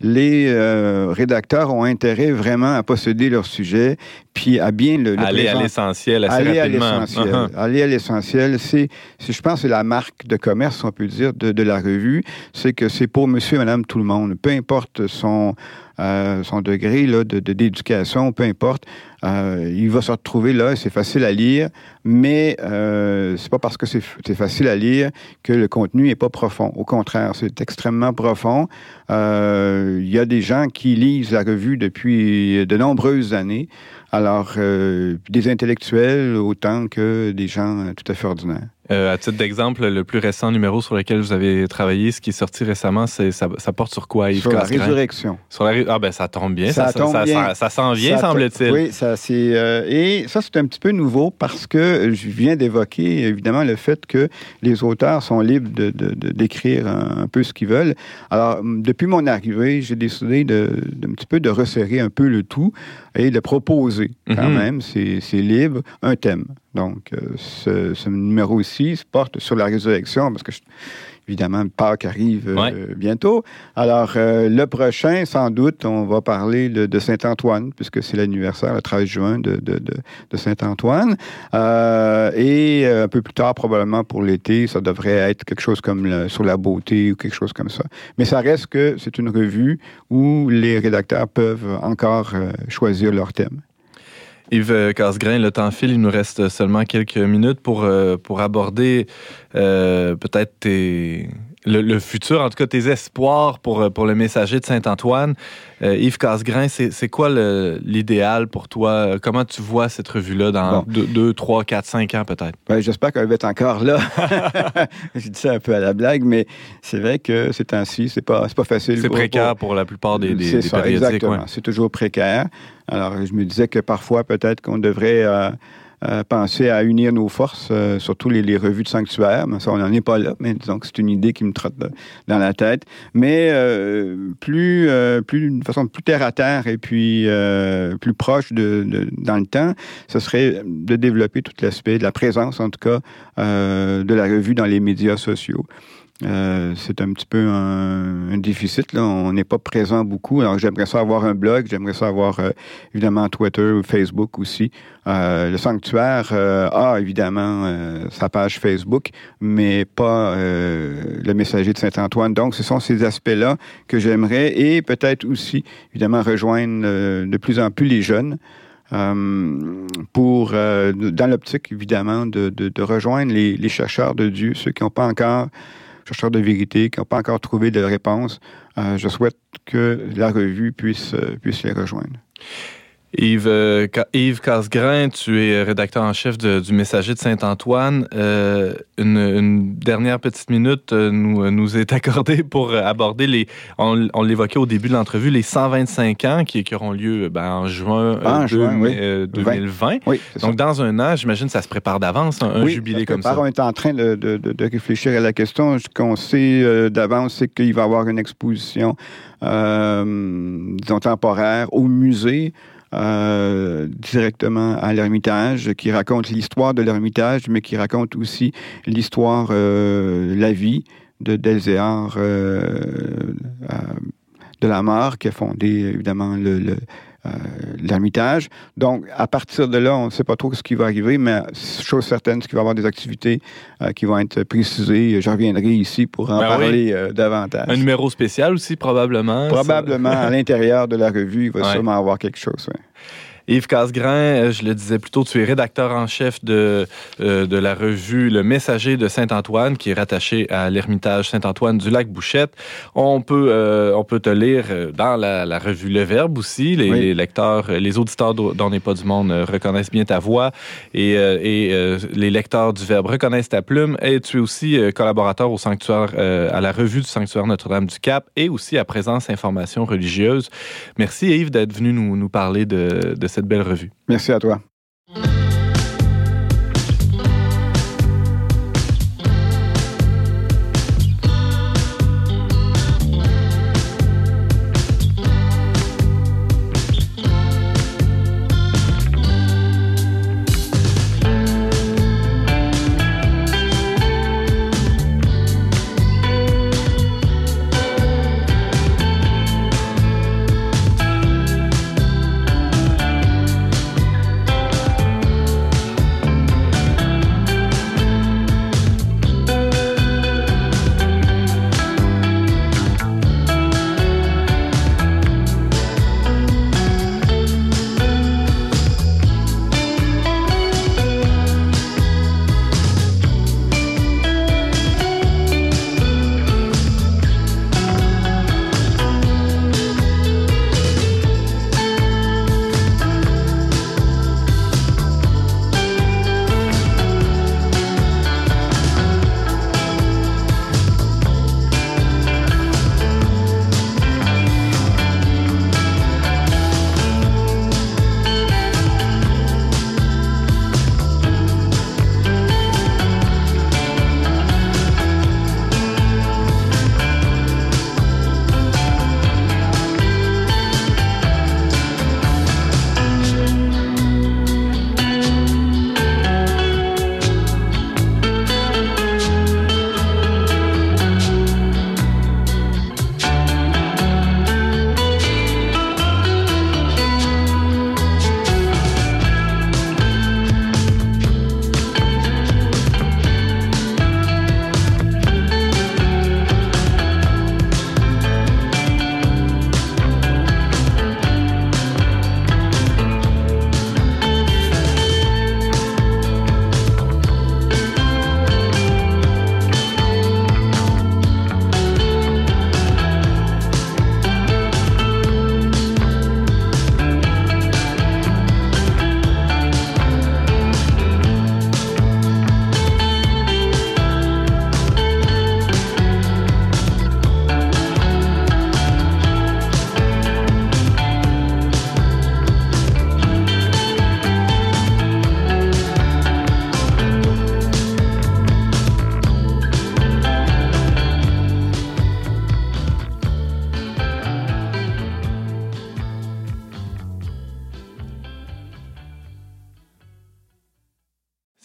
les euh, rédacteurs ont intérêt vraiment à posséder leur sujet, puis à bien le, le aller à l'essentiel assez Aller à rapidement. l'essentiel. Uh-huh. [LAUGHS] Aller à l'essentiel, c'est, je pense, que c'est la marque de commerce, on peut dire, de, de la revue. C'est que c'est pour monsieur, madame, tout le monde. Peu importe son, son degré là, de, d'éducation, peu importe. Euh, il va se retrouver là, c'est facile à lire, mais euh, c'est pas parce que c'est, c'est facile à lire que le contenu est pas profond. Au contraire, c'est extrêmement profond. Euh, Il y a des gens qui lisent la revue depuis de nombreuses années. Alors, euh, des intellectuels autant que des gens euh, tout à fait ordinaires. Euh, à titre d'exemple, le plus récent numéro sur lequel vous avez travaillé, ce qui est sorti récemment, c'est ça, ça porte sur quoi, Yves Sur la résurrection. Sur la ré- Ah ben ça tombe bien, Ça ça, tombe ça, bien. ça- s'en vient, semble-t-il. Oui, ça c'est euh, et ça c'est un petit peu nouveau parce que je viens d'évoquer évidemment le fait que les auteurs sont libres de, d'écrire un, un peu ce qu'ils veulent. Alors depuis mon arrivée, j'ai décidé de, de un petit peu de resserrer un peu le tout et de proposer quand Mhm. même, c'est, c'est libre, un thème. Donc euh, ce, ce numéro ici porte sur la résurrection parce que je- Évidemment, Pâques arrive euh, Ouais. bientôt. Alors, euh, le prochain, sans doute, on va parler de, de Saint-Antoine, puisque c'est l'anniversaire, le 13 juin de, de- de- de Saint-Antoine. Euh, et un peu plus tard, probablement pour l'été, ça devrait être quelque chose comme le- sur la beauté ou quelque chose comme ça. Mais ça reste que c'est une revue où les rédacteurs peuvent encore choisir leur thème. Yves euh, Casgrain, le temps file, il nous reste seulement quelques minutes pour, euh, aborder euh, peut-être tes- le, le futur, en tout cas tes espoirs pour, euh, pour le messager de Saint-Antoine. Euh, Yves Casgrain, c'est quoi l'idéal pour toi? Comment tu vois cette revue-là dans Bon. 2, 3, 4, 5 ans peut-être? J'espère qu'elle va être encore là. [LAUGHS] Je dis ça un peu à la blague, mais c'est vrai que ces temps-ci, c'est pas, pas facile. C'est précaire pour la plupart des, des, C'est des ça, périodiques. exactement. ouais. C'est toujours précaire. Alors, je me disais que parfois, peut-être qu'on devrait euh, euh, penser à unir nos forces, euh, surtout les, les revues de sanctuaire. Mais ça, on n'en est pas là, mais disons que c'est une idée qui me trotte dans la tête. Mais euh, plus, euh, plus, d'une façon plus terre à terre et puis euh, plus proche de, de- dans le temps, ce serait de développer tout l'aspect de la présence, en tout cas, euh, de la revue dans les médias sociaux. Euh, c'est un petit peu un, un déficit. Là. On n'est pas présent beaucoup. Alors, j'aimerais ça avoir un blog, j'aimerais ça avoir euh, évidemment Twitter ou Facebook aussi. Euh, le sanctuaire euh, a évidemment euh, sa page Facebook, mais pas le messager de Saint-Antoine. Donc, ce sont ces aspects-là que j'aimerais et peut-être aussi, évidemment, rejoindre de plus en plus les jeunes. pour, euh, dans l'optique, évidemment, de, de, de rejoindre les, les chercheurs de Dieu, ceux qui n'ont pas encore chercheurs de vérité qui n'ont pas encore trouvé de réponse. je souhaite que la revue puisse, puisse les rejoindre. Yves, euh, Yves Casgrain, tu es rédacteur en chef du Messager de Saint-Antoine. Euh, une, dernière petite minute euh, nous, nous est accordée pour aborder les, on, l'évoquait au début de l'entrevue, les 125 ans qui, auront lieu ben, en juin, 2020. Donc, dans un an, j'imagine que ça se prépare d'avance, un, jubilé comme ça. On est en train de, de, réfléchir à la question. Ce qu'on sait d'avance, c'est qu'il va y avoir une exposition, disons, temporaire au musée. Euh, directement à l'Ermitage, qui raconte l'histoire de l'Ermitage, mais qui raconte aussi l'histoire, euh, la vie de Delzéar euh, de la qui a fondé évidemment le euh, l'Ermitage. Donc, à partir de là, on ne sait pas trop ce qui va arriver, mais chose certaine, c'est qu'il va y avoir des activités euh, qui vont être précisées. Je reviendrai ici pour en ben parler euh, davantage. Un numéro spécial aussi, probablement. Probablement, à l'intérieur de la revue, il va sûrement avoir quelque chose. Yves Casgrain, euh, je le disais plus tôt, tu es rédacteur en chef de, euh, de la revue Le Messager de Saint-Antoine, qui est rattaché à l'Ermitage Saint-Antoine du lac Bouchette. On peut, euh, on peut te lire dans la, revue Le Verbe aussi. Les, lecteurs, les auditeurs d'On n'est pas du monde reconnaissent bien ta voix et, et les lecteurs du Verbe reconnaissent ta plume. Et tu es aussi collaborateur au sanctuaire, à la revue du sanctuaire Notre-Dame-du-Cap et aussi à Présence Information Religieuse. Merci Yves d'être venu nous, nous parler de, de cette belle revue. Merci à toi.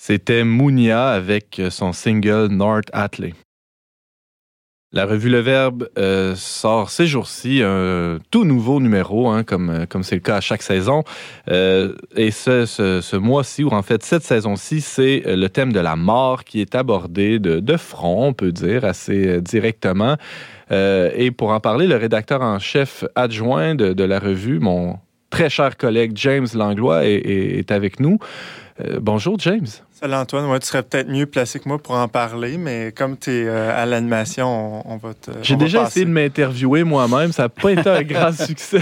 C'était Mounia avec son single North Atlee. La revue Le Verbe euh, sort ces jours-ci un tout nouveau numéro, hein, comme comme c'est le cas à chaque saison. Euh, et ce, mois-ci, ou en fait cette saison-ci, c'est le thème de la mort qui est abordé de, front, on peut dire, assez directement. Euh, et pour en parler, le rédacteur en chef adjoint de, la revue, mon très cher collègue James Langlois, est avec nous. bonjour James. Salut Antoine, ouais, tu serais peut-être mieux placé que moi pour en parler, mais comme tu es euh, à l'animation, on, va te. J'ai déjà essayé de m'interviewer moi-même, ça n'a pas été un grand [LAUGHS] succès.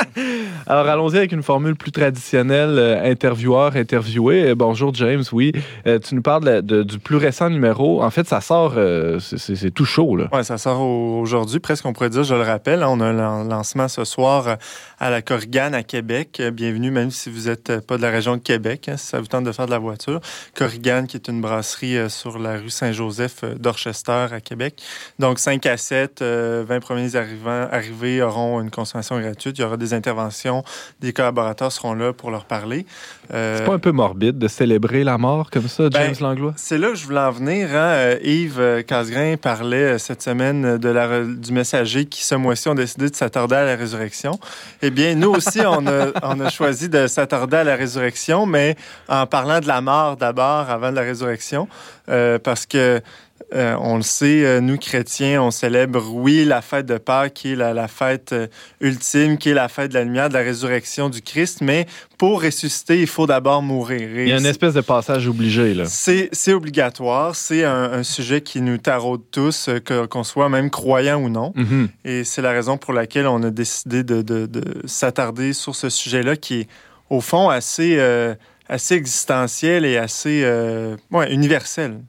[LAUGHS] Alors allons-y avec une formule plus traditionnelle, euh, intervieweur, interviewé. Euh, bonjour James, oui. tu nous parles du plus récent numéro. En fait, ça sort, c'est tout chaud. Là. Oui, ça sort aujourd'hui, presque on pourrait dire, je le rappelle. On a un lancement ce soir à la Corrigane à Québec. Bienvenue, même si vous n'êtes pas de la région de Québec, hein, si ça vous tente de faire de la voiture. Corrigan, qui est une brasserie euh, sur la rue Saint-Joseph euh, d'Orchester à Québec. Donc, 5 à 7, 20 euh, premiers arrivants, arrivés auront une consommation gratuite. Il y aura des interventions. Des collaborateurs seront là pour leur parler. c'est pas un peu morbide de célébrer la mort comme ça, James ben, Langlois? C'est là que je voulais en venir. Hein. Yves Casgrain parlait cette semaine de la, du messager qui, ce mois-ci, ont décidé de s'attarder à la résurrection. Eh bien, nous aussi, on a, on a choisi de s'attarder à la résurrection, mais en parlant de la mort d'abord avant la résurrection, euh, parce que euh, on le sait, euh, nous chrétiens, on célèbre, oui, la fête de Pâques, qui est la, fête ultime, qui est la fête de la lumière, de la résurrection du Christ, mais pour ressusciter, il faut d'abord mourir. il y a une espèce de passage obligé, là. C'est obligatoire, c'est un, sujet qui nous taraude tous, qu'on soit même croyant ou non. Mm-hmm. Et c'est la raison pour laquelle on a décidé de, de s'attarder sur ce sujet-là, qui est, au fond, assez assez existentiel et assez euh, universel.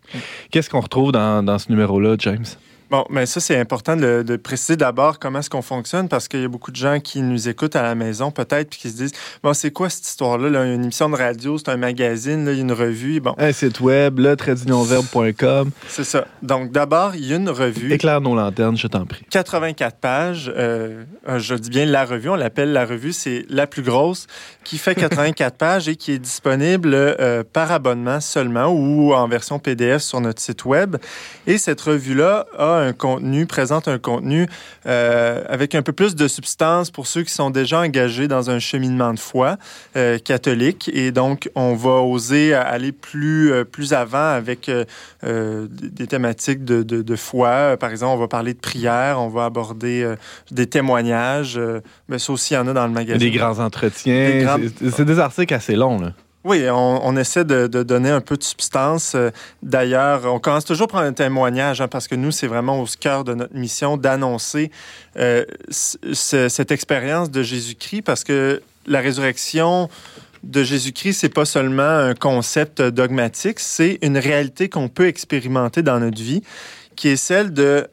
Qu'est-ce qu'on retrouve dans, dans ce numéro-là, James? Bon, mais ça, c'est important de, préciser d'abord comment est-ce qu'on fonctionne parce qu'il y a beaucoup de gens qui nous écoutent à la maison, peut-être, puis qui se disent Bon, c'est quoi cette histoire-là? Là? Une émission de radio, c'est un magazine, là, il y a une revue. Bon. Un site web, le C'est ça. Donc, d'abord, il y a une revue. Éclaire nos lanternes, je t'en prie. 84 pages. Euh, je dis bien la revue, on l'appelle la revue, c'est la plus grosse, qui fait [LAUGHS] 84 pages et qui est disponible euh, par abonnement seulement ou en version PDF sur notre site web. Et cette revue-là a un contenu, présente un contenu euh, avec un peu plus de substance pour ceux qui sont déjà engagés dans un cheminement de foi euh, catholique. Et donc, on va oser aller plus, euh, plus avant avec des thématiques de, de, foi. Par exemple, on va parler de prière, on va aborder des témoignages. mais ça aussi, il y en a dans le magazine. Des grands entretiens. C'est des articles assez longs, là. Oui, on, essaie de, donner un peu de substance. Euh, d'ailleurs, on commence toujours par un témoignage, hein, parce que nous, c'est vraiment au cœur de notre mission d'annoncer euh, cette expérience de Jésus-Christ, parce que la résurrection de Jésus-Christ, c'est pas seulement un concept dogmatique, c'est une réalité qu'on peut expérimenter dans notre vie, qui est celle de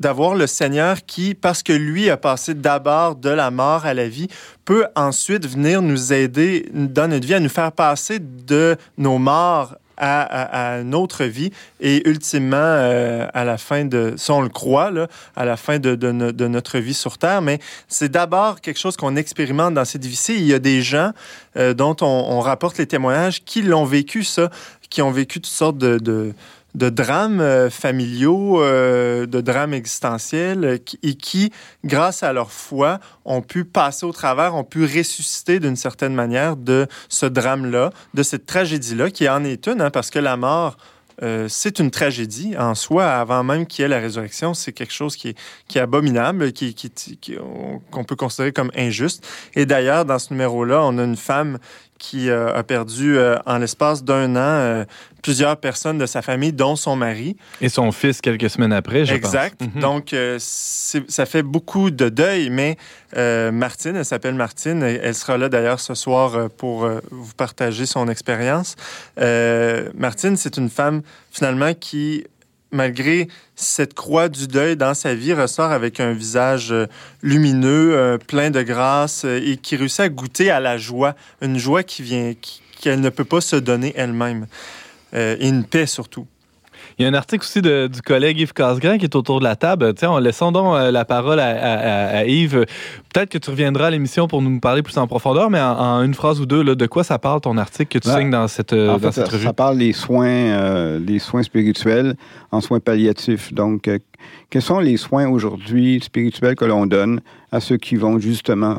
d'avoir le Seigneur qui, parce que lui a passé d'abord de la mort à la vie, peut ensuite venir nous aider dans notre vie à nous faire passer de nos morts à, une autre vie et ultimement euh, à la fin de, si on le croit, là, à la fin de, de, notre vie sur Terre. Mais c'est d'abord quelque chose qu'on expérimente dans cette vie-ci. Il y a des gens euh, dont on, rapporte les témoignages qui l'ont vécu, ça, qui ont vécu toutes sortes de drames euh, familiaux, euh, de drames existentiels, euh, et qui, grâce à leur foi, ont pu passer au travers, ont pu ressusciter d'une certaine manière de ce drame-là, de cette tragédie-là, qui en est une, hein, parce que la mort, c'est une tragédie en soi, avant même qu'il y ait la résurrection. C'est quelque chose qui est, qui est abominable, qu'on peut considérer comme injuste. Et d'ailleurs, dans ce numéro-là, on a une femme qui euh, a perdu euh, en l'espace d'un an euh, plusieurs personnes de sa famille, dont son mari. Et son fils quelques semaines après, je exact. pense. Exact. Mhm. Donc, ça fait beaucoup de deuil, mais Martine, elle s'appelle Martine, elle sera là d'ailleurs ce soir pour vous partager son expérience. Martine, c'est une femme finalement qui malgré cette croix du deuil dans sa vie, ressort avec un visage euh, lumineux, euh, plein de grâce euh, et qui réussit à goûter à la joie, une joie qui vient, qu'elle ne peut pas se donner elle-même, et une paix surtout. Il y a un article aussi du collègue Yves Casgrain qui est autour de la table. Tiens, laissons donc euh, la parole à, Yves. Peut-être que tu reviendras à l'émission pour nous parler plus en profondeur, mais en, une phrase ou deux, de quoi ça parle ton article que tu signes dans cette, euh, dans cette revue? Ça parle des soins, euh, des soins spirituels en soins palliatifs. Donc, quels sont les soins aujourd'hui spirituels que l'on donne à ceux qui vont justement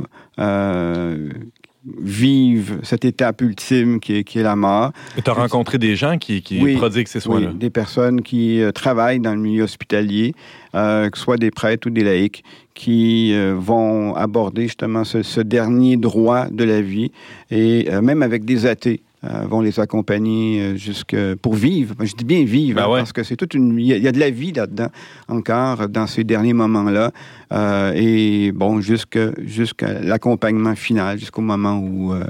vivent cette étape ultime qui est, qui est la mort. Tu as rencontré des gens qui, qui prodiguent ces soins-là? Oui, des personnes qui euh, travaillent dans le milieu hospitalier, euh, que ce soit des prêtres ou des laïcs, qui euh, vont aborder justement ce, ce, dernier droit de la vie, et même avec des athées. Vont les accompagner jusque pour vivre. Je dis bien vivre, Ben ouais. parce que c'est toute une. Il y, a- il y a de la vie là-dedans encore dans ces derniers moments-là. Euh, et bon, jusqu'à l'accompagnement final, jusqu'au moment où, euh,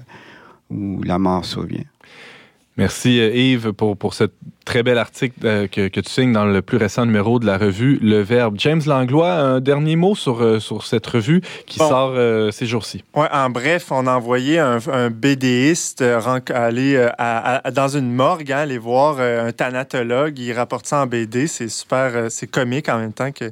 où la mort survient. Merci euh, Yves pour, pour ce très bel article euh, que, que tu signes dans le plus récent numéro de la revue Le Verbe. James Langlois, un dernier mot sur, euh, sur cette revue qui Bon. sort euh, ces jours-ci? Ouais, en bref, on a envoyé un, un BDiste aller à- à- dans une morgue, hein, aller voir un thanatologue. Il rapporte ça en BD. C'est super, c'est comique en même temps que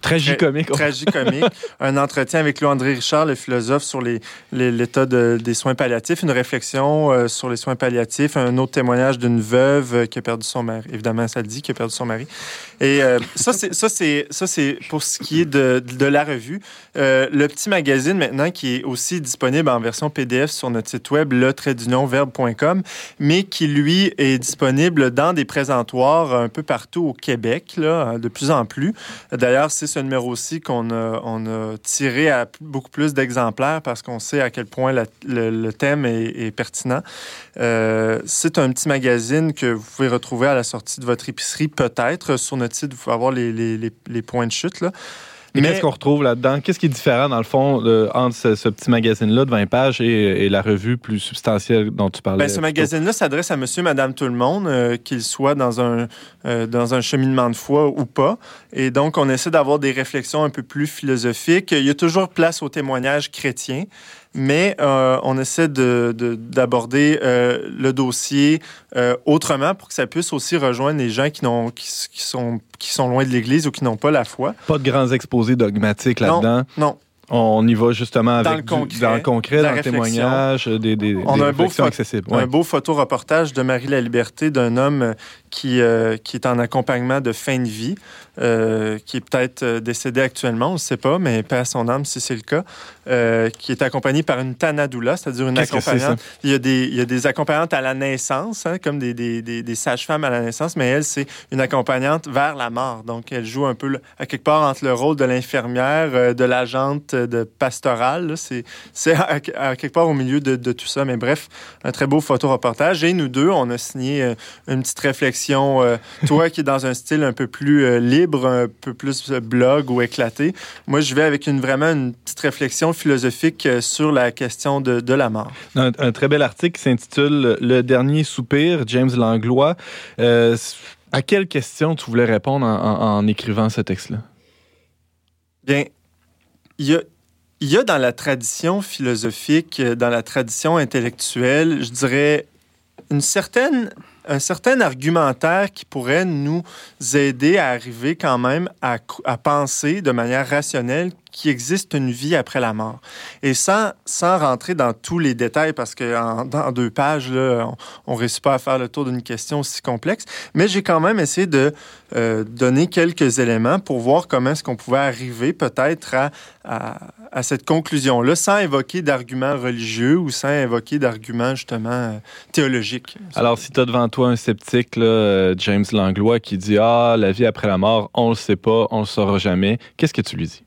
tragicomique. tragicomique. [LAUGHS] un entretien avec Louis-André Richard, le philosophe, sur les- les- l'état de- des soins palliatifs, une réflexion sur les soins palliatifs, un autre témoignage d'une veuve euh, qui a perdu son mari. Évidemment, ça le dit, qui a perdu son mari. Et euh, ça, c'est pour ce qui est de, la revue. Euh, le petit magazine maintenant qui est aussi disponible en version PDF sur notre site web le verbe.com, mais qui lui est disponible dans des présentoirs un peu partout au Québec, de plus en plus. D'ailleurs, c'est ce numéro-ci qu'on a, tiré à beaucoup plus d'exemplaires parce qu'on sait à quel point le, thème est, est pertinent. Euh, c'est un petit magazine que vous pouvez retrouver à la sortie de votre épicerie, peut-être. Sur notre site, vous pouvez avoir les, les- les- les points de chute. Là. Mais- qu'est-ce qu'on retrouve là-dedans? Qu'est-ce qui est différent, dans le fond, de- entre ce, ce petit magazine-là de 20 pages et, et la revue plus substantielle dont tu parlais? Ben, ce magazine-là s'adresse à monsieur, madame, tout le monde, euh, qu'il soit dans un, euh, dans un cheminement de foi ou pas. Et donc, on essaie d'avoir des réflexions un peu plus philosophiques. Il y a toujours place au témoignage chrétien, mais euh, on essaie de- de- d'aborder euh, le dossier euh, autrement pour que ça puisse aussi rejoindre les gens qui, n'ont, qui, sont, qui sont loin de l'Église ou qui n'ont pas la foi. Pas de grands exposés dogmatiques là-dedans. Non, On y va justement Dans avec le du- concret, dans le concret, dans le témoignage, des, des, On des a un beau accessibles. Ouais. Un beau photoreportage de Marie la Liberté d'un homme qui, euh, qui est en accompagnement de fin de vie, euh, qui est peut-être euh, décédé actuellement, on ne sait pas, mais paix à son âme si c'est le cas, euh, qui est accompagné par une tanadoula, c'est-à-dire une accompagnante. Il y, a des, il y a des accompagnantes à la naissance, hein, comme des, des, des, des sages-femmes à la naissance, mais elle, c'est une accompagnante vers la mort. Donc, elle joue un peu, à quelque part, entre le rôle de l'infirmière, euh, de l'agente de pastorale. C'est à, à quelque part au milieu de, de tout ça. Mais bref, un très beau photoreportage. Et nous deux, on a signé une petite réflexion. toi qui es dans un style un peu plus euh, libre, un peu plus euh, blog ou éclaté. Moi, je vais avec une, vraiment une petite réflexion philosophique euh, sur la question de, de la mort. Un, un très bel article qui s'intitule Le dernier soupir, James Langlois. Euh, à quelle question tu voulais répondre en, en- en écrivant ce texte-là? Bien, il y a, il y a dans la tradition philosophique, dans la tradition intellectuelle, je dirais, une certaine, un certain argumentaire qui pourrait nous aider à arriver quand même à, penser de manière rationnelle qu'il existe une vie après la mort. Et sans, sans rentrer dans tous les détails, parce que en, dans deux pages, là, on ne réussit pas à faire le tour d'une question aussi complexe, mais j'ai quand même essayé de euh, donner quelques éléments pour voir comment est-ce qu'on pouvait arriver peut-être à, à, cette conclusion-là sans évoquer d'arguments religieux ou sans évoquer d'arguments justement euh, théologiques. Alors, si tu as devant toi un sceptique, euh, James Langlois, qui dit Ah, la vie après la mort, on le sait pas, on le saura jamais, qu'est-ce que tu lui dis?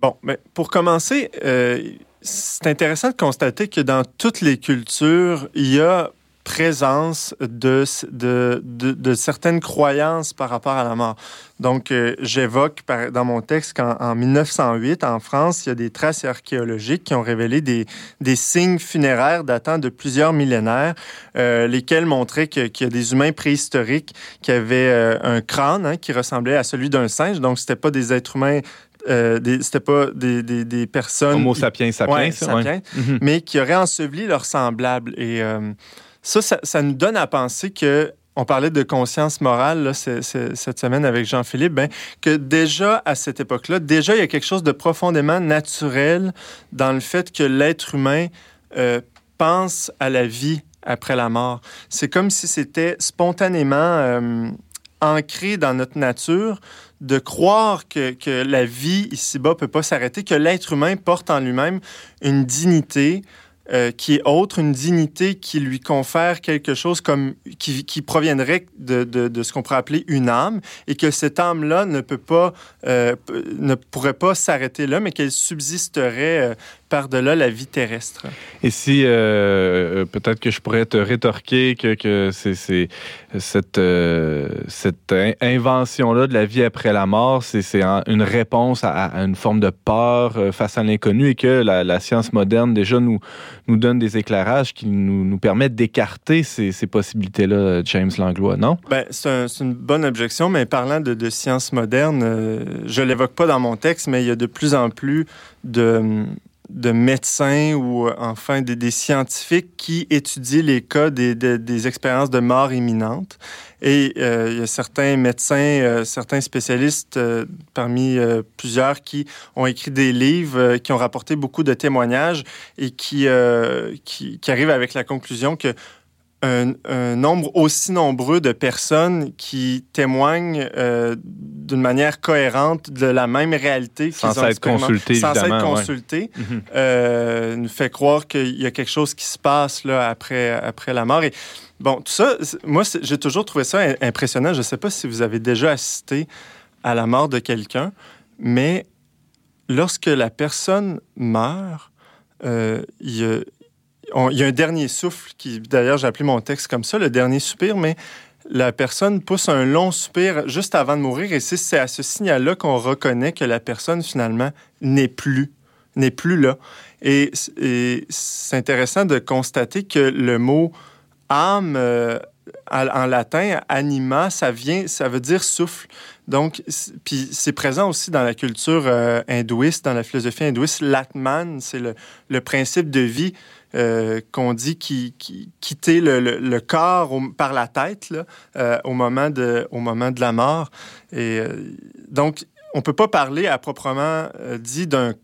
Bon, mais pour commencer, euh, c'est intéressant de constater que dans toutes les cultures, il y a présence de, de, de, certaines croyances par rapport à la mort. Donc, euh, j'évoque dans mon texte qu'en en 1908, en France, il y a des traces archéologiques qui ont révélé des, des signes funéraires datant de plusieurs millénaires, euh, lesquels montraient qu'il y a des humains préhistoriques qui avaient un crâne hein, qui ressemblait à celui d'un singe. Donc, c'était pas des êtres humains, euh, c'était pas des, des, des personnes... Homo sapiens sapiens, Ouais, ça? Sapiens Mhm. mais qui auraient enseveli leurs semblables. Et euh, ça, ça, ça nous donne à penser que, on parlait de conscience morale là, cette semaine avec Jean-Philippe, ben, que déjà à cette époque-là, déjà il y a quelque chose de profondément naturel dans le fait que l'être humain euh, pense à la vie après la mort. C'est comme si c'était spontanément euh, ancré dans notre nature de croire que, que la vie ici-bas peut pas s'arrêter, que l'être humain porte en lui-même une dignité euh, qui est autre, une dignité qui lui confère quelque chose comme qui, qui proviendrait de, de, ce qu'on pourrait appeler une âme, et que cette âme-là ne peut pas, euh, ne pourrait pas s'arrêter là, mais qu'elle subsisterait euh, par-delà la vie terrestre. Et si, euh, euh, peut-être que je pourrais te rétorquer que, que c'est, cette, euh, cette in- invention-là de la vie après la mort, c'est, une réponse à, à une forme de peur face à l'inconnu et que la, la science moderne déjà nous, nous donne des éclairages qui nous, nous permettent d'écarter ces, ces possibilités-là, James Langlois, non? Ben, c'est, un- c'est une bonne objection, mais parlant de, de sciences modernes, euh, je l'évoque pas dans mon texte, mais il y a de plus en plus de, de médecins ou euh, enfin des, scientifiques qui étudient les cas des, des- expériences de mort imminente. Et euh, il y a certains médecins, euh, certains spécialistes, parmi plusieurs, qui ont écrit des livres, qui ont rapporté beaucoup de témoignages et qui, qui arrivent avec la conclusion que un, un nombre aussi nombreux de personnes qui témoignent euh, d'une manière cohérente de la même réalité Sans qu'ils ont être consultés, sans être consultés, Mhm. euh, nous fait croire qu'il y a quelque chose qui se passe là après après la mort. Et bon, tout ça, moi, j'ai toujours trouvé ça im- impressionnant. Je ne sais pas si vous avez déjà assisté à la mort de quelqu'un, mais lorsque la personne meurt, euh, il y a il y a un dernier souffle qui, d'ailleurs, j'ai mon texte comme ça, le dernier soupir, mais la personne pousse un long soupir juste avant de mourir et c'est à ce signal-là qu'on reconnaît que la personne, finalement, n'est plus, n'est plus là. Et, c'est intéressant de constater que le mot âme, euh, en latin, anima, ça vient, ça veut dire souffle. Donc, puis c'est présent aussi dans la culture euh, hindouiste, dans la philosophie hindouiste. L'atman, c'est le principe de vie euh, qu'on dit qui, qui- quitter le, corps par la tête euh, au, moment de, au moment de la mort. Et euh, donc, on peut pas parler à proprement dit d'un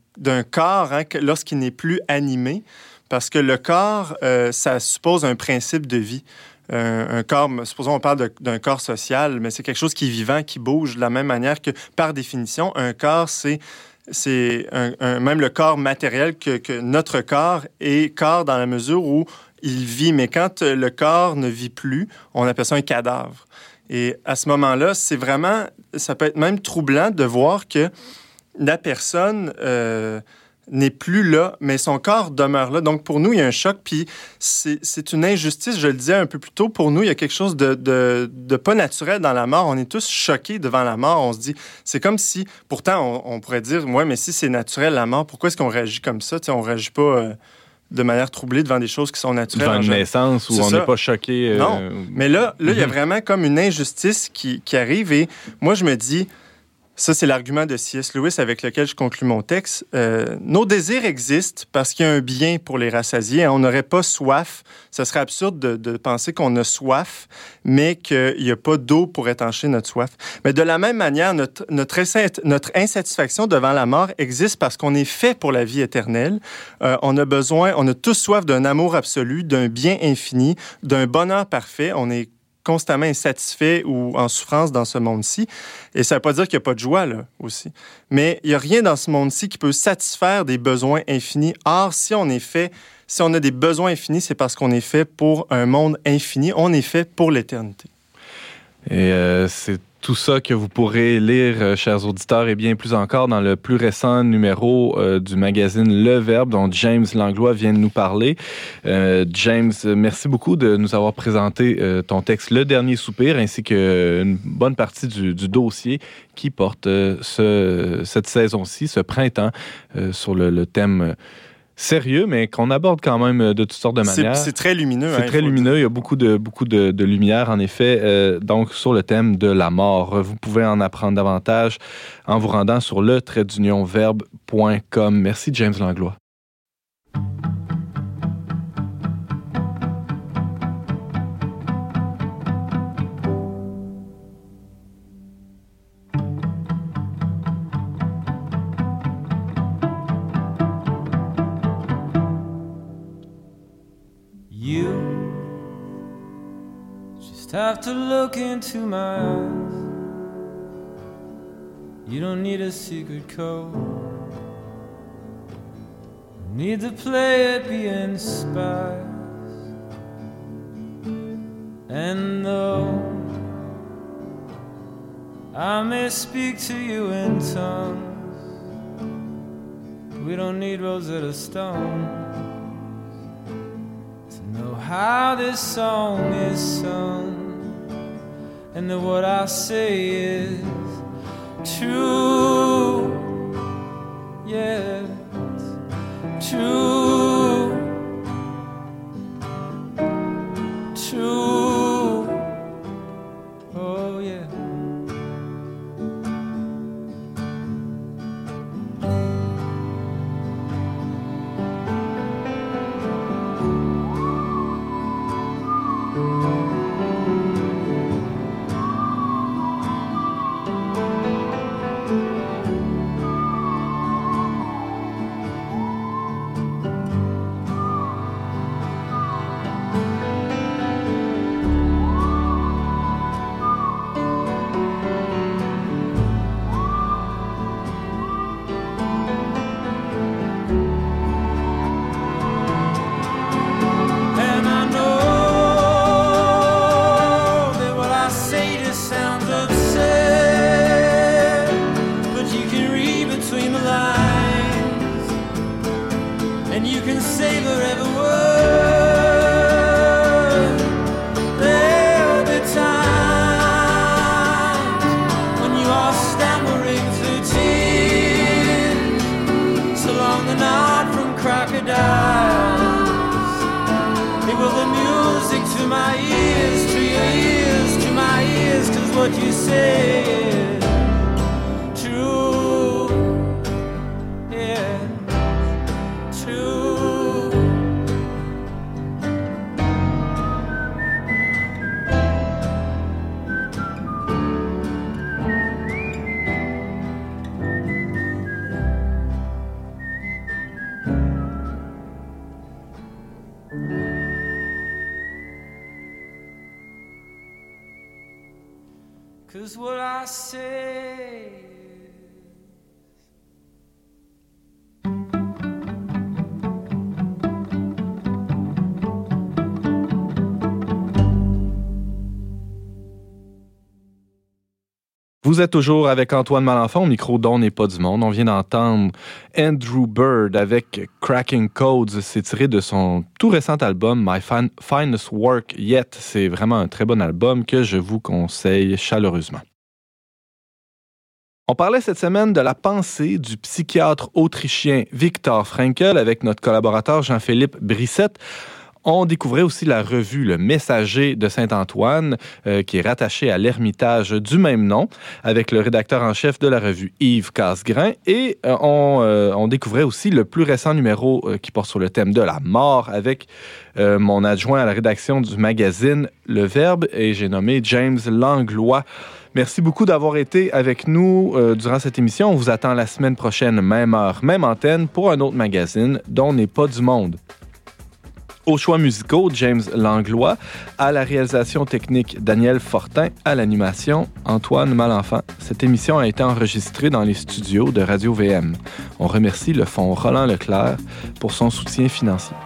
corps hein, lorsqu'il n'est plus animé, parce que le corps, ça suppose un principe de vie. Un, corps, supposons on parle d'un corps social, mais c'est quelque chose qui est vivant, qui bouge de la même manière que, par définition, un corps, c'est c'est même le corps matériel que, que notre corps est corps dans la mesure où il vit. Mais quand euh, le corps ne vit plus, on appelle ça un cadavre. Et à ce moment-là, c'est vraiment, ça peut être même troublant de voir que la personne euh, n'est plus là, mais son corps demeure là. Donc pour nous, il y a un choc, puis c'est une injustice, je le disais un peu plus tôt. Pour nous, il y a quelque chose de, de, de pas naturel dans la mort. On est tous choqués devant la mort. On se dit, c'est comme si, pourtant, on, on pourrait dire, ouais, mais si c'est naturel la mort, pourquoi est-ce qu'on réagit comme ça? Tu sais, on réagit pas euh, de manière troublée devant des choses qui sont naturelles. Devant une naissance où on n'est pas choqué. euh, Non, Mais là, là, il y a Mhm. vraiment comme une injustice qui, qui arrive et moi, je me dis, ça, c'est l'argument de C.S. Lewis avec lequel je conclus mon texte. Euh, nos désirs existent parce qu'il y a un bien pour les rassasier. hein. On n'aurait pas soif. Ce serait absurde de, penser qu'on a soif, mais qu'il n'y a pas d'eau pour étancher notre soif. Mais de la même manière, notre insatisfaction devant la mort existe parce qu'on est fait pour la vie éternelle. Euh, on a besoin, on a tous soif d'un amour absolu, d'un bien infini, d'un bonheur parfait. On est constamment insatisfait ou en souffrance dans ce monde-ci. Et ça ne veut pas dire qu'il n'y a pas de joie, là, aussi. Mais il n'y a rien dans ce monde-ci qui peut satisfaire des besoins infinis. Or, si on est fait, si on a des besoins infinis, c'est parce qu'on est fait pour un monde infini. On est fait pour l'éternité. Et euh, c'est tout ça que vous pourrez lire, euh, chers auditeurs, et bien plus encore dans le plus récent numéro euh, du magazine Le Verbe, dont James Langlois vient de nous parler. Euh, James, merci beaucoup de nous avoir présenté ton texte Le Dernier Soupir, ainsi qu'une bonne partie du, dossier qui porte ce, cette saison-ci, ce printemps, sur le, thème sérieux, mais qu'on aborde quand même euh, de toutes sortes de manières. c'est très lumineux. hein, C'est il très lumineux, il y a beaucoup de, beaucoup de, de lumière, en effet, euh, donc sur le thème de la mort. Vous pouvez en apprendre davantage en vous rendant sur le verbe.com. Merci, James Langlois. Have to look into my eyes. You don't need a secret code. Need to play it being spies. And though I may speak to you in tongues, we don't need Rosetta Stone to know how this song is sung. And that what I say is true. Yeah, true. True. Vous êtes toujours avec Antoine Malenfant au micro d'On n'est pas du monde. On vient d'entendre Andrew Bird avec Cracking Codes. C'est tiré de son tout récent album My Fin- Finest Work Yet. C'est vraiment un très bon album que je vous conseille chaleureusement. On parlait cette semaine de la pensée du psychiatre autrichien Viktor Frankl avec notre collaborateur Jean-Philippe Brissette. On découvrait aussi la revue Le Messager de Saint-Antoine, euh, qui est rattachée à l'Ermitage du même nom, avec le rédacteur en chef de la revue Yves Casgrain. Et euh, on, euh, on découvrait aussi le plus récent numéro qui porte sur le thème de la mort, avec mon adjoint à la rédaction du magazine Le Verbe, et j'ai nommé James Langlois. Merci beaucoup d'avoir été avec nous durant cette émission. On vous attend la semaine prochaine, même heure, même antenne, pour un autre magazine dont n'est pas du monde aux choix musicaux, James Langlois, à la réalisation technique, Daniel Fortin, à l'animation, Antoine Malenfant. Cette émission a été enregistrée dans les studios de Radio-VM. On remercie le Fonds Roland Leclerc pour son soutien financier.